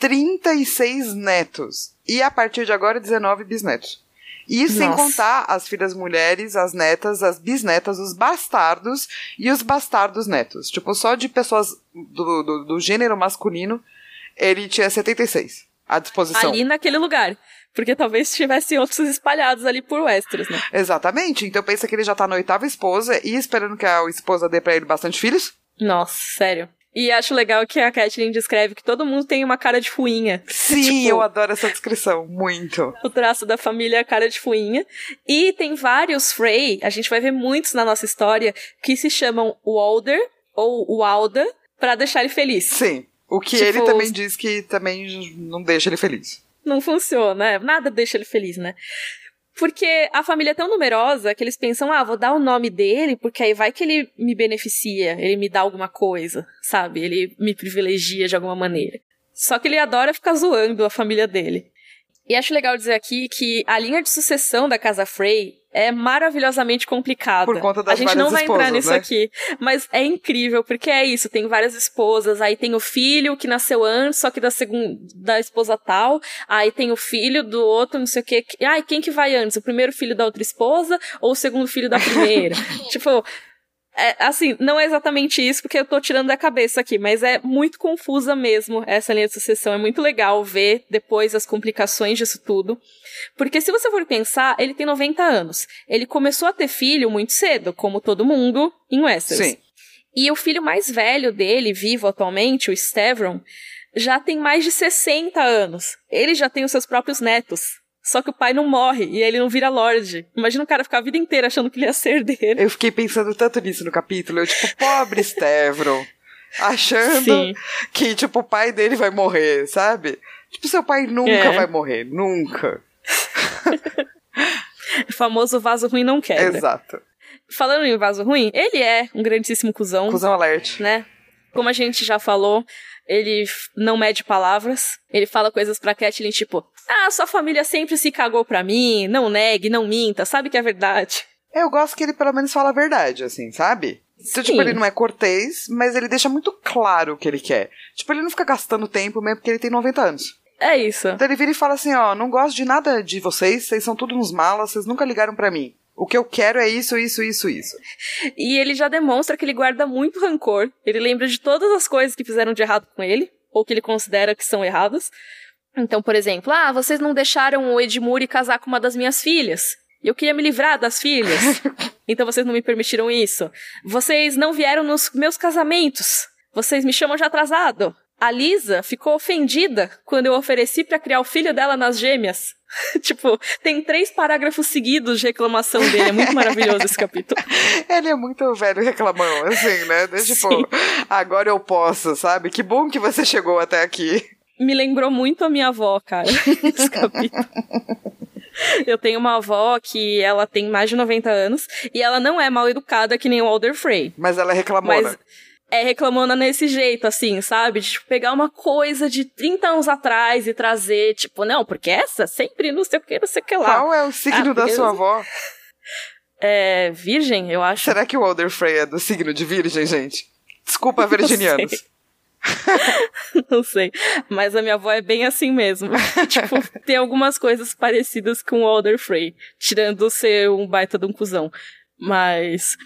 Speaker 2: 36 netos e a partir de agora 19 bisnetos. Sem
Speaker 1: Nossa.
Speaker 2: contar as filhas mulheres, as netas, as bisnetas, os bastardos e os bastardos netos. Tipo, só de pessoas do, do, do gênero masculino, ele tinha 76 à disposição.
Speaker 1: Ali naquele lugar. Porque talvez tivessem outros espalhados ali por Westeros, né?
Speaker 2: Exatamente. Então pensa que ele já tá na oitava esposa e esperando que a esposa dê pra ele bastante filhos.
Speaker 1: Nossa, sério. E acho legal que a Catelyn descreve que todo mundo tem uma cara de fuinha.
Speaker 2: Sim,
Speaker 1: Tipo-
Speaker 2: eu adoro essa descrição. Muito.
Speaker 1: O traço da família é a cara de fuinha. E tem vários Frey, a gente vai ver muitos na nossa história, que se chamam Walder ou Walda pra deixar ele feliz.
Speaker 2: Sim. O que
Speaker 1: Tipo,
Speaker 2: ele também diz que também não deixa ele feliz.
Speaker 1: Não funciona, né? Nada deixa ele feliz, né? Porque a família é tão numerosa que eles pensam, ah, vou dar o nome dele, porque aí vai que ele me beneficia, ele me dá alguma coisa, sabe? Ele me privilegia de alguma maneira. Só que ele adora ficar zoando a família dele. E acho legal dizer aqui que a linha de sucessão da Casa Frey é maravilhosamente complicada.
Speaker 2: Por conta das
Speaker 1: A gente não vai
Speaker 2: várias
Speaker 1: entrar
Speaker 2: esposas,
Speaker 1: nisso
Speaker 2: né?
Speaker 1: aqui, mas é incrível porque é isso, tem várias esposas, aí tem o filho que nasceu antes, só que da segunda da esposa tal, aí tem o filho do outro, não sei o quê. Ai, quem que vai antes? O primeiro filho da outra esposa ou o segundo filho da primeira? tipo, é, assim, não é exatamente isso, porque eu tô tirando da cabeça aqui, mas é muito confusa mesmo essa linha de sucessão. É muito legal ver depois as complicações disso tudo. Porque se você for pensar, ele tem 90 anos. Ele começou a ter filho muito cedo, como todo mundo em Westeros.
Speaker 2: Sim.
Speaker 1: E o filho mais velho dele, vivo atualmente, o Stavron, já tem mais de 60 anos. Ele já tem os seus próprios netos. Só que o pai não morre e ele não vira Lorde. Imagina o cara ficar a vida inteira achando que ele ia ser dele.
Speaker 2: Eu fiquei pensando tanto nisso no capítulo. Eu, tipo, pobre Stevron. Achando
Speaker 1: Sim.
Speaker 2: que, tipo, o pai dele vai morrer, sabe? Tipo, seu pai nunca
Speaker 1: É.
Speaker 2: vai morrer. Nunca.
Speaker 1: O famoso vaso ruim não quebra.
Speaker 2: Exato.
Speaker 1: Falando em vaso ruim, ele é um grandíssimo cuzão,
Speaker 2: Cusão alert.
Speaker 1: né? Como a gente já falou, ele não mede palavras. Ele fala coisas pra Catelyn tipo: Ah, sua família sempre se cagou pra mim, não negue, não minta, sabe que é verdade.
Speaker 2: Eu gosto que ele pelo menos fala a verdade, assim, sabe? Se, tipo,
Speaker 1: Sim.
Speaker 2: ele não é cortês, mas ele deixa muito claro o que ele quer. Tipo, ele não fica gastando tempo mesmo porque ele tem 90 anos.
Speaker 1: É isso.
Speaker 2: Então ele vira e fala assim, ó, não gosto de nada de vocês, vocês são todos uns malas, vocês nunca ligaram pra mim. O que eu quero é isso, isso, isso, isso.
Speaker 1: E ele já demonstra que ele guarda muito rancor. Ele lembra de todas as coisas que fizeram de errado com ele, ou que ele considera que são erradas. Então, por exemplo, ah, vocês não deixaram o Edmure casar com uma das minhas filhas. E Eu queria me livrar das filhas. então vocês não me permitiram isso. Vocês não vieram nos meus casamentos. Vocês me chamam de atrasado. A Lisa ficou ofendida quando eu ofereci pra criar o filho dela nas gêmeas. tipo, tem três parágrafos seguidos de reclamação dele. É muito maravilhoso esse capítulo.
Speaker 2: Ele é muito velho reclamão, assim, né? Tipo,
Speaker 1: Sim.
Speaker 2: agora eu posso, sabe? Que bom que você chegou até aqui.
Speaker 1: me lembrou muito a minha avó, cara, esse capítulo. Eu tenho uma avó que ela tem mais de 90 anos e ela não é mal educada que nem o Alder Frey.
Speaker 2: Mas ela é reclamona.
Speaker 1: Mas é reclamona nesse jeito, assim, sabe? De tipo, pegar uma coisa de 30 anos atrás e trazer, tipo, não, porque essa sempre não sei o que, não sei o que lá.
Speaker 2: Qual é o signo
Speaker 1: Ah,
Speaker 2: da sua
Speaker 1: eu-
Speaker 2: avó?
Speaker 1: É virgem, eu acho.
Speaker 2: Será que o Alder Frey é do signo de virgem, gente? Desculpa, virginianos.
Speaker 1: sei. Não sei. Mas a minha avó é bem assim mesmo. tipo, tem algumas coisas parecidas com o Alder Frey. Tirando ser um baita de um cuzão. Mas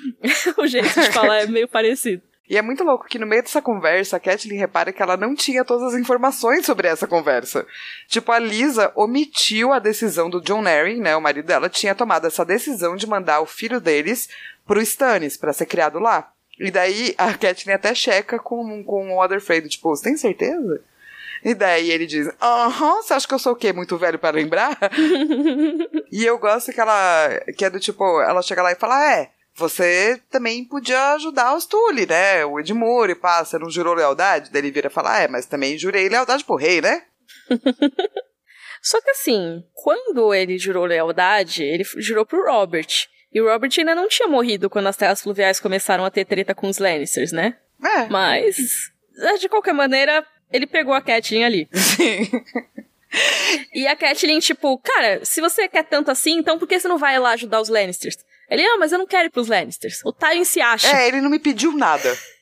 Speaker 1: o jeito de falar é meio parecido.
Speaker 2: E é muito louco que no meio dessa conversa, a Kathleen repara que ela não tinha todas as informações sobre essa conversa. Tipo, a Lisa omitiu a decisão do John Arryn, né, o marido dela, tinha tomado essa decisão de mandar o filho deles pro Stannis, pra ser criado lá. E daí a Kathleen até checa com, com o Otherfrey, tipo, você tem certeza? E daí ele diz, aham, você acha que eu sou o quê? Muito velho pra lembrar? e eu gosto que ela, que é do tipo, ela chega lá e fala, é, você também podia ajudar os Tully, né? O Edmure, pá, você não jurou lealdade? Daí ele vira e fala, ah, é, mas também jurei lealdade pro rei, né?
Speaker 1: Só que assim, quando ele jurou lealdade, ele jurou pro Robert. E o Robert ainda não tinha morrido quando as terras fluviais começaram a ter treta com os Lannisters, né?
Speaker 2: É.
Speaker 1: Mas, é, de qualquer maneira, ele pegou a Catelyn ali.
Speaker 2: Sim.
Speaker 1: E a Catelyn, tipo, cara, se você quer tanto assim, então por que você não vai lá ajudar os Lannisters? Ele, ah, mas eu não quero ir pros Lannisters. O Tywin se acha.
Speaker 2: É, ele não me pediu nada.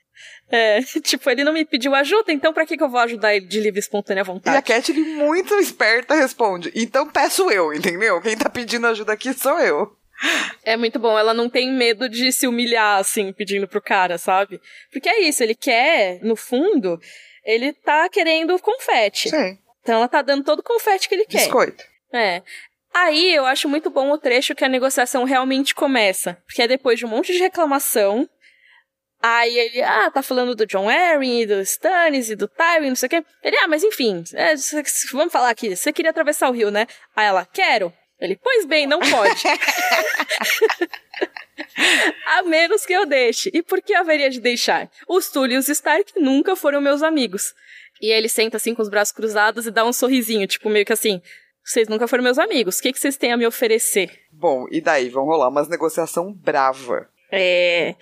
Speaker 1: É, tipo, ele não me pediu ajuda, então pra que, que eu vou ajudar ele de livre e espontânea vontade?
Speaker 2: E a Catelyn, muito esperta, responde: então peço eu, entendeu? Quem tá pedindo ajuda aqui sou eu.
Speaker 1: É muito bom, ela não tem medo de se humilhar, assim, pedindo pro cara, sabe? Porque é isso, ele quer, no fundo, ele tá querendo confete.
Speaker 2: Sim.
Speaker 1: Então ela tá dando todo o confete que ele quer.
Speaker 2: Biscoito.
Speaker 1: É. Aí eu acho muito bom o trecho que a negociação realmente começa. Porque é depois de um monte de reclamação. Aí ele, ah, tá falando do John Arryn, e do Stannis, e do Tywin, não sei o quê. Ele, ah, mas enfim, é, vamos falar aqui. Você queria atravessar o rio, né? Aí ela, quero. Ele, pois bem, não pode. a menos que eu deixe. E por que haveria de deixar? Os Tully e os Stark nunca foram meus amigos. E ele senta assim com os braços cruzados e dá um sorrisinho, tipo, meio que assim. Vocês nunca foram meus amigos. O que, que vocês têm a me oferecer?
Speaker 2: Bom, e daí? Vão rolar umas negociação brava.
Speaker 1: É.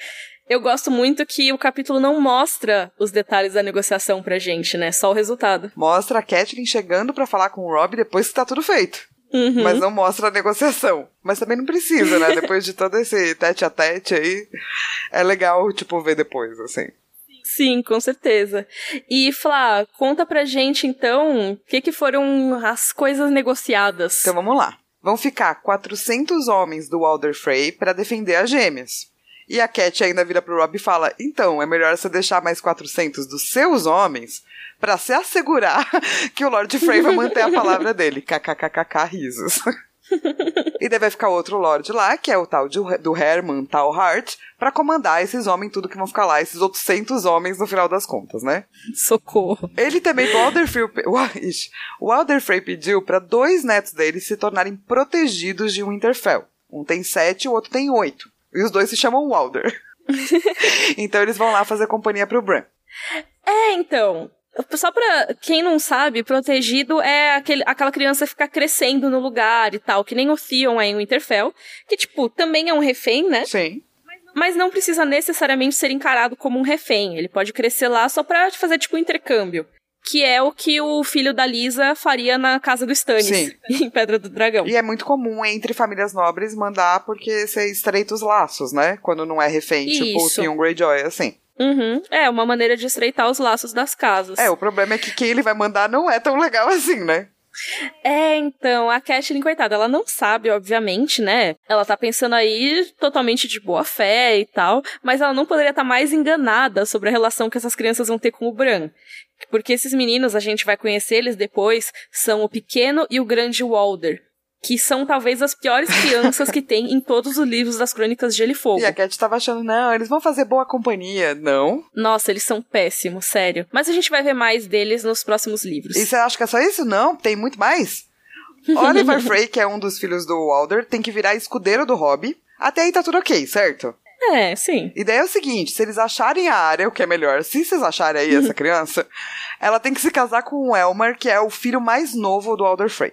Speaker 1: Eu gosto muito que o capítulo não mostra os detalhes da negociação pra gente, né? Só o resultado.
Speaker 2: Mostra a Catelyn chegando para falar com o Rob depois que tá tudo feito.
Speaker 1: Uhum.
Speaker 2: Mas não mostra a negociação. Mas também não precisa, né? depois de todo esse tete a tete aí, é legal, tipo, ver depois, assim.
Speaker 1: Sim, com certeza. E, Flá, conta pra gente, então, o que, que foram as coisas negociadas.
Speaker 2: Então vamos lá. Vão ficar 400 homens do Walder Frey para defender as gêmeas. E a Cat ainda vira pro Rob e fala: Então, é melhor você deixar mais 400 dos seus homens para se assegurar que o Lord Frey vai manter a palavra dele. KKKKK risos. e daí vai ficar outro Lorde lá, que é o tal de, do Herman Talhart, para comandar esses homens, tudo que vão ficar lá, esses outros centos homens no final das contas, né?
Speaker 1: Socorro.
Speaker 2: Ele também, o Alder Frey, o pediu para dois netos dele se tornarem protegidos de Winterfell. Um tem sete, o outro tem oito. E os dois se chamam Walder. então eles vão lá fazer companhia pro Bran.
Speaker 1: É, então. Só pra quem não sabe, protegido é aquele, aquela criança ficar crescendo no lugar e tal, que nem o Theon é em Winterfell, que, tipo, também é um refém, né?
Speaker 2: Sim.
Speaker 1: Mas não precisa necessariamente ser encarado como um refém. Ele pode crescer lá só pra fazer, tipo, um intercâmbio. Que é o que o filho da Lisa faria na casa do Stannis,
Speaker 2: Sim.
Speaker 1: em Pedra do Dragão.
Speaker 2: E é muito comum entre famílias nobres mandar porque você estreita os laços, né? Quando não é refém, tipo o
Speaker 1: Isso.
Speaker 2: Theon Greyjoy, assim.
Speaker 1: Uhum. É, uma maneira de estreitar os laços das casas.
Speaker 2: É, o problema é que quem ele vai mandar não é tão legal assim, né?
Speaker 1: É, então, a Catelyn, coitada, ela não sabe, obviamente, né? Ela tá pensando aí totalmente de boa fé e tal, mas ela não poderia estar mais enganada sobre a relação que essas crianças vão ter com o Bran. Porque esses meninos, a gente vai conhecer eles depois, são o pequeno e o grande Walder. Que são talvez as piores crianças que tem em todos os livros das Crônicas de Gelo e Fogo.
Speaker 2: E a Cat tava achando, não, eles vão fazer boa companhia. Não.
Speaker 1: Nossa, eles são péssimos, sério. Mas a gente vai ver mais deles nos próximos livros.
Speaker 2: E você acha que é só isso? Não, tem muito mais. Oliver Frey, que é um dos filhos do Walder, tem que virar escudeiro do Hobby. Até aí tá tudo ok, certo?
Speaker 1: É, sim.
Speaker 2: E daí é o seguinte, se eles acharem a área, o que é melhor, se vocês acharem aí essa criança, ela tem que se casar com o Elmar, que é o filho mais novo do Alder Frey.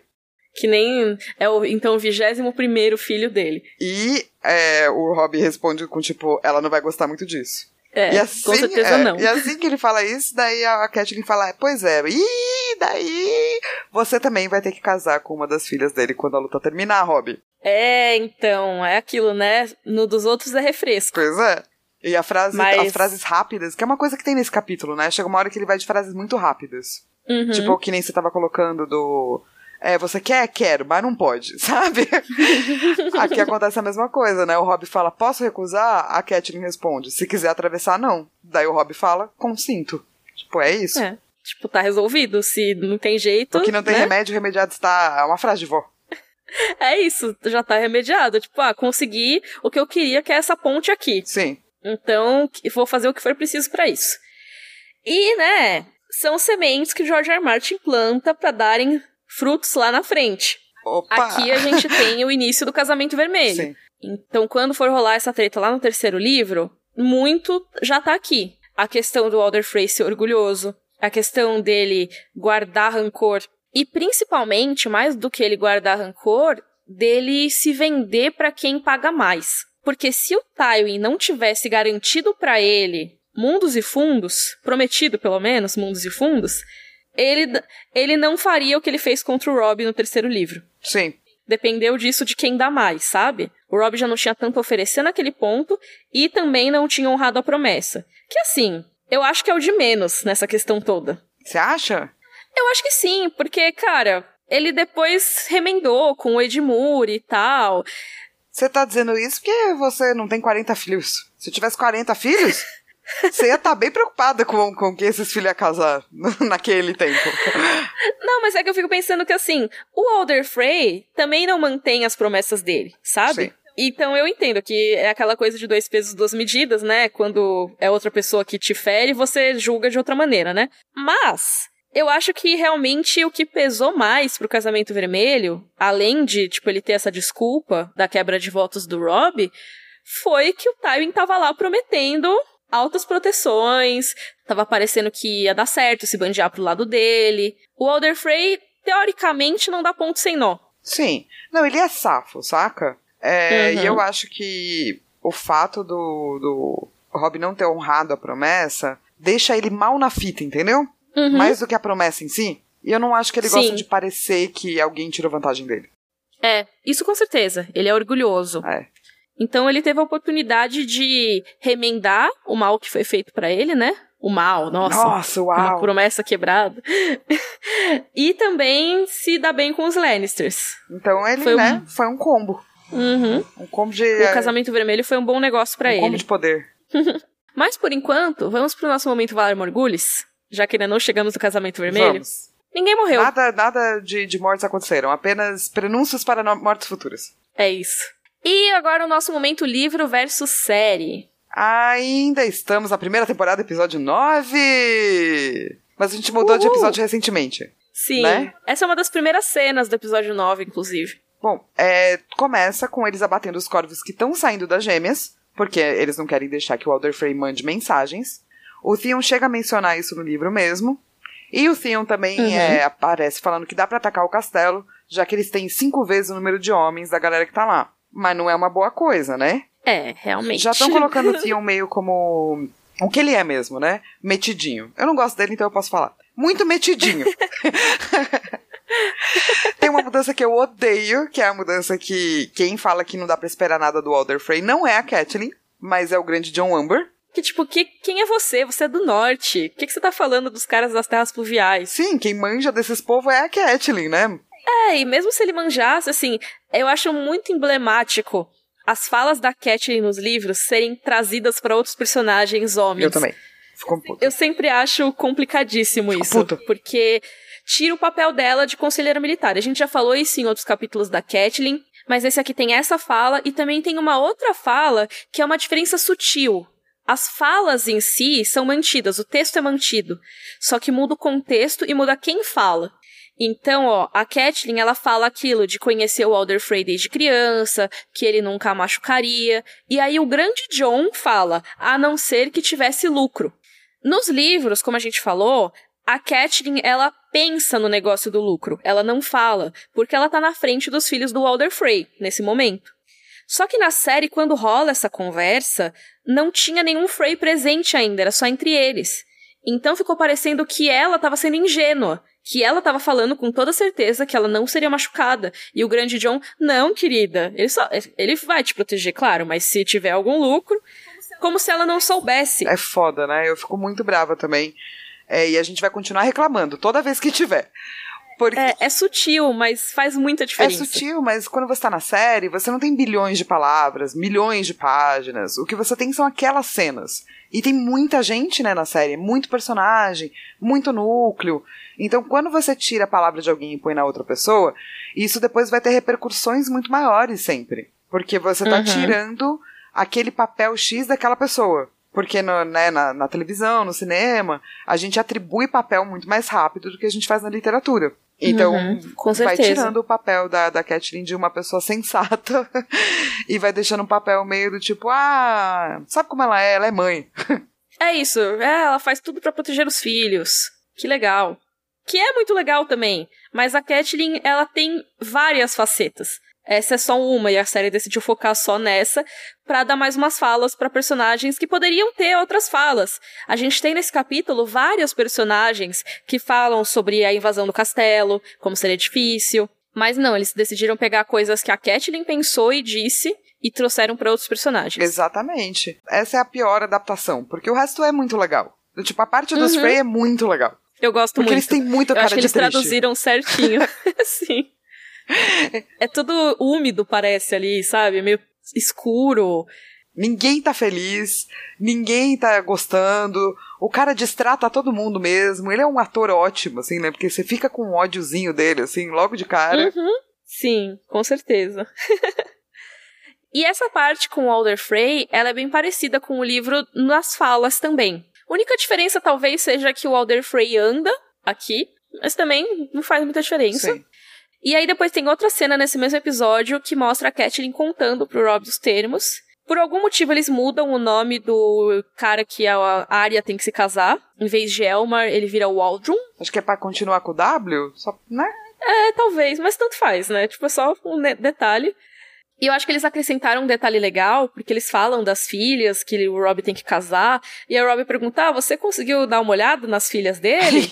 Speaker 1: Que nem é o, então, o vigésimo primeiro filho dele.
Speaker 2: E é, o Rob responde com tipo, ela não vai gostar muito disso.
Speaker 1: É,
Speaker 2: e assim,
Speaker 1: com certeza
Speaker 2: é,
Speaker 1: não.
Speaker 2: E assim que ele fala isso, daí a Catelyn fala, pois é, e daí você também vai ter que casar com uma das filhas dele quando a luta terminar, Rob.
Speaker 1: É, então, é aquilo, né? No dos outros é refresco.
Speaker 2: Pois é. E a frase,
Speaker 1: Mas-
Speaker 2: as frases rápidas, que é uma coisa que tem nesse capítulo, né? Chega uma hora que ele vai de frases muito rápidas.
Speaker 1: Uhum.
Speaker 2: Tipo, que nem você tava colocando do. É, você quer? Quero, mas não pode, sabe? Aqui acontece a mesma coisa, né? O Rob fala, posso recusar? A Catelyn responde, se quiser atravessar, não. Daí o Rob fala, consinto. Tipo, é isso.
Speaker 1: É. Tipo, tá resolvido. Se não tem jeito.
Speaker 2: O que não tem
Speaker 1: né?
Speaker 2: remédio, remediado está. É uma frase de vó.
Speaker 1: É isso, já tá remediado. Tipo, ah, consegui o que eu queria, que é essa ponte aqui.
Speaker 2: Sim.
Speaker 1: Então, vou fazer o que for preciso pra isso. E, né, são sementes que o George R. Martin planta pra darem frutos lá na frente.
Speaker 2: Opa!
Speaker 1: Aqui a gente tem o início do casamento vermelho.
Speaker 2: Sim.
Speaker 1: Então, quando for rolar essa treta lá no terceiro livro, muito já tá aqui. A questão do Alder Frey ser orgulhoso, a questão dele guardar rancor e principalmente, mais do que ele guardar rancor, dele se vender pra quem paga mais. Porque se o Tywin não tivesse garantido pra ele mundos e fundos, prometido pelo menos, mundos e fundos, ele, ele não faria o que ele fez contra o Rob no terceiro livro.
Speaker 2: Sim.
Speaker 1: Dependeu disso de quem dá mais, sabe? O Rob já não tinha tanto a oferecer naquele ponto e também não tinha honrado a promessa. Que assim, eu acho que é o de menos nessa questão toda.
Speaker 2: Você acha?
Speaker 1: Eu acho que sim, porque, cara, ele depois remendou com o Edmure e tal.
Speaker 2: Você tá dizendo isso porque você não tem 40 filhos. Se tivesse 40 filhos, você ia estar tá bem preocupada com, com que esses filhos iam casar naquele tempo.
Speaker 1: Não, mas é que eu fico pensando que assim, o Alder Frey também não mantém as promessas dele, sabe? Sim. Então eu entendo que é aquela coisa de dois pesos, duas medidas, né? Quando é outra pessoa que te fere, você julga de outra maneira, né? Mas eu acho que realmente o que pesou mais pro casamento vermelho, além de, tipo, ele ter essa desculpa da quebra de votos do Rob, foi que o Tywin tava lá prometendo altas proteções, tava parecendo que ia dar certo se bandear pro lado dele. O Alder Frey, teoricamente, não dá ponto sem nó.
Speaker 2: Sim. Não, ele é safo, saca? É, uhum. E eu acho que o fato do, do Rob não ter honrado a promessa deixa ele mal na fita, entendeu? Uhum. Mais do que a promessa em si. E eu não acho que ele Sim. gosta de parecer que alguém tirou vantagem dele.
Speaker 1: É, isso com certeza. Ele é orgulhoso.
Speaker 2: É.
Speaker 1: Então ele teve a oportunidade de remendar o mal que foi feito para ele, né? O mal, nossa.
Speaker 2: Nossa, uau.
Speaker 1: Uma promessa quebrada. e também se dar bem com os Lannisters.
Speaker 2: Então ele, foi né, um... foi um combo.
Speaker 1: Uhum.
Speaker 2: Um combo de...
Speaker 1: O casamento vermelho foi um bom negócio para um ele.
Speaker 2: Um combo de poder.
Speaker 1: Mas por enquanto, vamos pro nosso momento Valar Morgulhos, já que ainda não chegamos no casamento vermelho.
Speaker 2: Vamos.
Speaker 1: Ninguém morreu.
Speaker 2: Nada, nada de, de mortes aconteceram, apenas prenúncios para mortes futuras.
Speaker 1: É isso. E agora o nosso momento livro versus série.
Speaker 2: Ainda estamos na primeira temporada, episódio 9! Mas a gente mudou Uhul. de episódio recentemente.
Speaker 1: Sim.
Speaker 2: Né?
Speaker 1: Essa é uma das primeiras cenas do episódio 9, inclusive.
Speaker 2: Bom, é, começa com eles abatendo os corvos que estão saindo das gêmeas, porque eles não querem deixar que o Alder Frey mande mensagens. O Theon chega a mencionar isso no livro mesmo. E o Theon também uhum. é, aparece falando que dá para atacar o castelo, já que eles têm cinco vezes o número de homens da galera que tá lá. Mas não é uma boa coisa, né?
Speaker 1: É, realmente.
Speaker 2: Já estão colocando o Theon meio como o que ele é mesmo, né? Metidinho. Eu não gosto dele, então eu posso falar. Muito metidinho. Tem uma mudança que eu odeio, que é a mudança que quem fala que não dá pra esperar nada do Alder Frey não é a Catelyn, mas é o grande John Amber.
Speaker 1: Que tipo, que, quem é você? Você é do norte. O que, que você tá falando dos caras das terras pluviais?
Speaker 2: Sim, quem manja desses povos é a Catelyn, né?
Speaker 1: É, e mesmo se ele manjasse, assim, eu acho muito emblemático as falas da Catelyn nos livros serem trazidas para outros personagens homens.
Speaker 2: Eu também. Ficou
Speaker 1: Eu sempre acho complicadíssimo Fico isso. Puto. Porque tira o papel dela de conselheira militar. A gente já falou isso em outros capítulos da Catelyn, mas esse aqui tem essa fala e também tem uma outra fala que é uma diferença sutil. As falas em si são mantidas, o texto é mantido, só que muda o contexto e muda quem fala. Então, ó, a Catelyn, ela fala aquilo de conhecer o Alder Frey desde criança, que ele nunca machucaria, e aí o grande John fala, a não ser que tivesse lucro. Nos livros, como a gente falou, a Catelyn, ela pensa no negócio do lucro, ela não fala, porque ela tá na frente dos filhos do Alder Frey, nesse momento. Só que na série, quando rola essa conversa, não tinha nenhum Frey presente ainda, era só entre eles. Então ficou parecendo que ela estava sendo ingênua, que ela estava falando com toda certeza que ela não seria machucada. E o grande John, não, querida, ele só ele vai te proteger, claro, mas se tiver algum lucro, como se ela não soubesse.
Speaker 2: É foda, né? Eu fico muito brava também. É, e a gente vai continuar reclamando toda vez que tiver.
Speaker 1: Porque... É, é, sutil, mas faz muita diferença.
Speaker 2: É sutil, mas quando você tá na série, você não tem bilhões de palavras, milhões de páginas. O que você tem são aquelas cenas. E tem muita gente, né, na série, muito personagem, muito núcleo. Então, quando você tira a palavra de alguém e põe na outra pessoa, isso depois vai ter repercussões muito maiores sempre. Porque você tá uhum. tirando aquele papel X daquela pessoa. Porque no, né, na, na, televisão, no cinema, a gente atribui papel muito mais rápido do que a gente faz na literatura. Então,
Speaker 1: uhum,
Speaker 2: vai tirando o papel da, da Catherine de uma pessoa sensata e vai deixando um papel meio do tipo, ah, sabe como ela é? Ela é mãe.
Speaker 1: é isso, é, ela faz tudo para proteger os filhos. Que legal. Que é muito legal também. Mas a Catelyn, ela tem várias facetas. Essa é só uma e a série decidiu focar só nessa para dar mais umas falas para personagens que poderiam ter outras falas. A gente tem nesse capítulo vários personagens que falam sobre a invasão do castelo, como seria difícil, mas não, eles decidiram pegar coisas que a Catelyn pensou e disse e trouxeram para outros personagens.
Speaker 2: Exatamente. Essa é a pior adaptação, porque o resto é muito legal. Tipo, a parte dos uhum. Frey é muito legal.
Speaker 1: Eu gosto
Speaker 2: porque
Speaker 1: muito.
Speaker 2: Porque eles têm muita cara
Speaker 1: Eu acho que eles
Speaker 2: triste.
Speaker 1: traduziram certinho. Sim. É tudo úmido, parece ali, sabe? Meio escuro.
Speaker 2: Ninguém tá feliz, ninguém tá gostando. O cara distrata todo mundo mesmo. Ele é um ator ótimo, assim, né? Porque você fica com um ódiozinho dele, assim, logo de cara.
Speaker 1: Uhum. Sim, com certeza. e essa parte com o Alder Frey, ela é bem parecida com o livro nas falas também. A única diferença talvez seja que o Alder Frey anda aqui, mas também não faz muita diferença. Sim. E aí depois tem outra cena nesse mesmo episódio que mostra a Catelyn contando pro Rob os termos. Por algum motivo eles mudam o nome do cara que a Arya tem que se casar. Em vez de Elmar, ele vira Waldron.
Speaker 2: Acho que é para continuar com o W, só, né?
Speaker 1: É, talvez, mas tanto faz, né? Tipo, é só um detalhe. E eu acho que eles acrescentaram um detalhe legal, porque eles falam das filhas que o Rob tem que casar. E a Rob pergunta: ah, você conseguiu dar uma olhada nas filhas dele?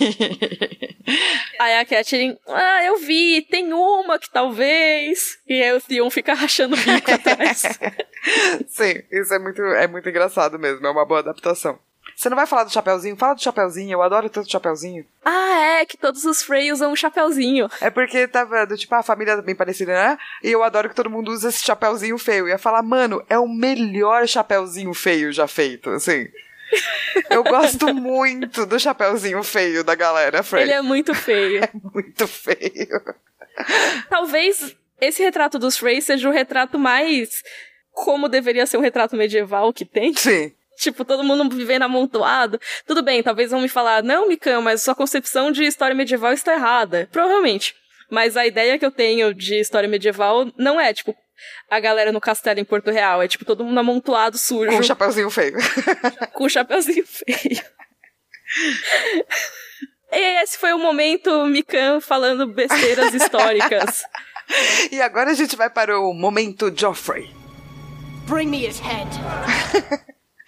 Speaker 1: aí a Catherine, ah, eu vi, tem uma que talvez. E aí o Theon fica rachando o bico atrás.
Speaker 2: Sim, isso é muito, é muito engraçado mesmo, é uma boa adaptação. Você não vai falar do Chapeuzinho? Fala do Chapeuzinho, eu adoro tanto Chapeuzinho.
Speaker 1: Ah, é, que todos os Frey usam um Chapeuzinho.
Speaker 2: É porque tava, do, tipo, a família é bem parecida, né? E eu adoro que todo mundo usa esse Chapeuzinho feio. Eu ia falar, mano, é o melhor Chapeuzinho feio já feito, assim. Eu gosto muito do Chapeuzinho feio da galera, Frey.
Speaker 1: Ele é muito feio.
Speaker 2: É muito feio.
Speaker 1: Talvez esse retrato dos Frey seja o retrato mais como deveria ser um retrato medieval que tem.
Speaker 2: Sim.
Speaker 1: Tipo, todo mundo vivendo amontoado. Tudo bem, talvez vão me falar, não, Mikan, mas sua concepção de história medieval está errada. Provavelmente. Mas a ideia que eu tenho de história medieval não é, tipo, a galera no castelo em Porto Real. É, tipo, todo mundo amontoado, sujo.
Speaker 2: Com um chapeuzinho feio.
Speaker 1: com um chapeuzinho feio. E esse foi o momento Mikan falando besteiras históricas.
Speaker 2: E agora a gente vai para o momento Joffrey. Bring me his head.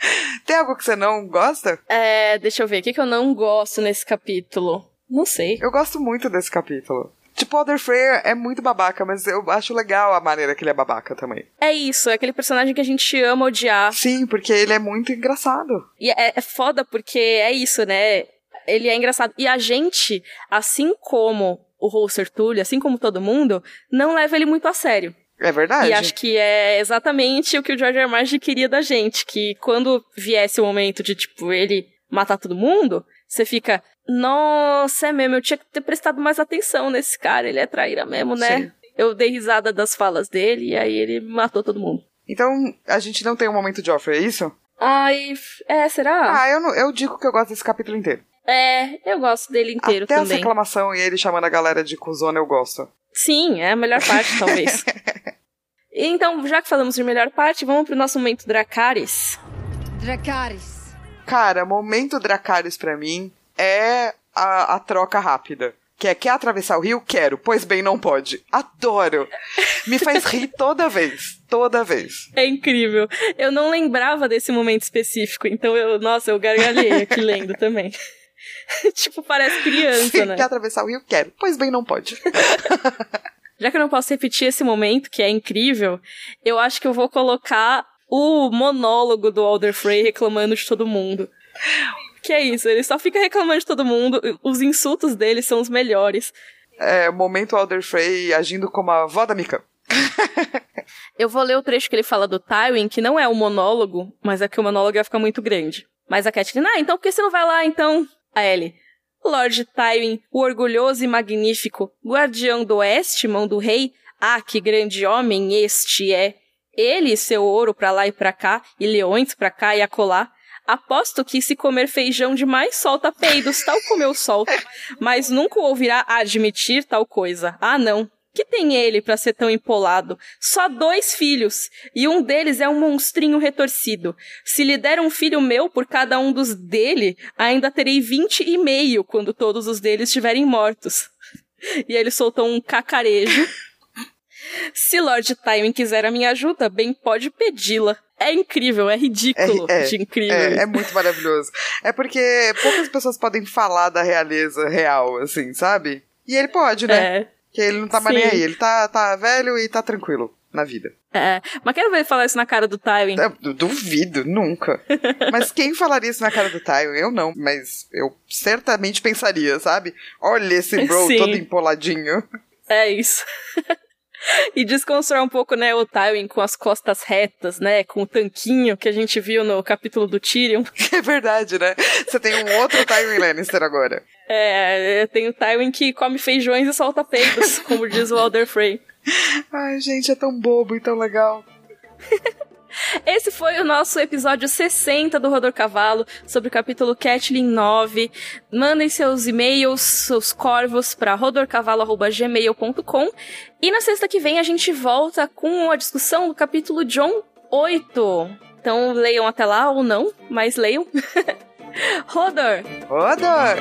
Speaker 2: Tem algo que você não gosta?
Speaker 1: É, deixa eu ver, o que, que eu não gosto nesse capítulo? Não sei.
Speaker 2: Eu gosto muito desse capítulo. Tipo, o Alder Frey é muito babaca, mas eu acho legal a maneira que ele é babaca também.
Speaker 1: É isso, é aquele personagem que a gente ama odiar.
Speaker 2: Sim, porque ele é muito engraçado.
Speaker 1: E é, é foda porque é isso, né? Ele é engraçado. E a gente, assim como o Holster Tully, assim como todo mundo, não leva ele muito a sério.
Speaker 2: É verdade.
Speaker 1: E acho que é exatamente o que o George R. Martin queria da gente, que quando viesse o momento de, tipo, ele matar todo mundo, você fica, nossa, é mesmo, eu tinha que ter prestado mais atenção nesse cara, ele é traíra mesmo, né? Sim. Eu dei risada das falas dele e aí ele matou todo mundo.
Speaker 2: Então, a gente não tem um momento de Joffrey, é isso?
Speaker 1: Ai, é, será?
Speaker 2: Ah, eu, não, eu digo que eu gosto desse capítulo inteiro.
Speaker 1: É, eu gosto dele inteiro
Speaker 2: Até
Speaker 1: também.
Speaker 2: Até a reclamação e ele chamando a galera de cuzona eu gosto.
Speaker 1: Sim, é a melhor parte, talvez. então, já que falamos de melhor parte, vamos pro nosso momento Dracarys.
Speaker 2: Dracarys. Cara, momento Dracarys para mim é a, a troca rápida. Que é, quer atravessar o rio? Quero. Pois bem, não pode. Adoro. Me faz rir toda vez. Toda vez.
Speaker 1: É incrível. Eu não lembrava desse momento específico, então eu, nossa, eu gargalhei aqui lendo também. tipo, parece criança,
Speaker 2: Sim,
Speaker 1: né?
Speaker 2: Quer atravessar o rio? Quero. Pois bem, não pode.
Speaker 1: Já que eu não posso repetir esse momento, que é incrível, eu acho que eu vou colocar o monólogo do Alder Frey reclamando de todo mundo. Que é isso, ele só fica reclamando de todo mundo, os insultos dele são os melhores.
Speaker 2: É, momento Alder Frey agindo como a vó da Mika.
Speaker 1: eu vou ler o trecho que ele fala do Tywin, que não é o monólogo, mas é que o monólogo ia ficar muito grande. Mas a Catelyn, ah, então por que você não vai lá, então? A Ellie, Lord Tywin, o orgulhoso e magnífico, guardião do oeste, mão do rei, ah, que grande homem este é! Ele e seu ouro pra lá e pra cá, e leões pra cá e acolá. Aposto que se comer feijão demais solta peidos, tal como eu solto, mas nunca ouvirá admitir tal coisa. Ah, não, que tem ele para ser tão empolado? Só dois filhos, e um deles é um monstrinho retorcido. Se lhe der um filho meu por cada um dos dele, ainda terei vinte e meio quando todos os deles estiverem mortos. E aí ele soltou um cacarejo. Se Lord Tywin quiser a minha ajuda, bem pode pedi-la. É incrível, é ridículo
Speaker 2: É, é,
Speaker 1: de incrível.
Speaker 2: É, é muito maravilhoso. É porque poucas pessoas podem falar da realeza real, assim, sabe? E ele pode, né?
Speaker 1: É,
Speaker 2: Que ele não tá mais nem aí. Ele tá, tá velho e tá tranquilo na vida.
Speaker 1: é. Mas quero ver ele falar isso na cara do Tywin.
Speaker 2: Eu du- duvido, nunca. Mas quem falaria isso na cara do Tywin? Eu não, mas eu certamente pensaria, sabe? Olha esse bro
Speaker 1: Sim.
Speaker 2: todo empoladinho.
Speaker 1: É isso. e desconstruir um pouco, né, o Tywin com as costas retas, né, com o tanquinho que a gente viu no capítulo do Tyrion.
Speaker 2: É verdade, né? Você tem um outro Tywin Lannister agora.
Speaker 1: É, tem o Tywin que come feijões e solta peidos, como diz o Alder Frey.
Speaker 2: Ai, gente, é tão bobo e tão legal.
Speaker 1: Esse foi o nosso episódio 60 do Rodor Cavalo sobre o capítulo Catlin 9. Mandem seus e-mails, seus corvos para rodorcavalo.gmail.com e na sexta que vem a gente volta com a discussão do capítulo John 8. Então leiam até lá ou não, mas leiam. Rodor!
Speaker 2: Rodor!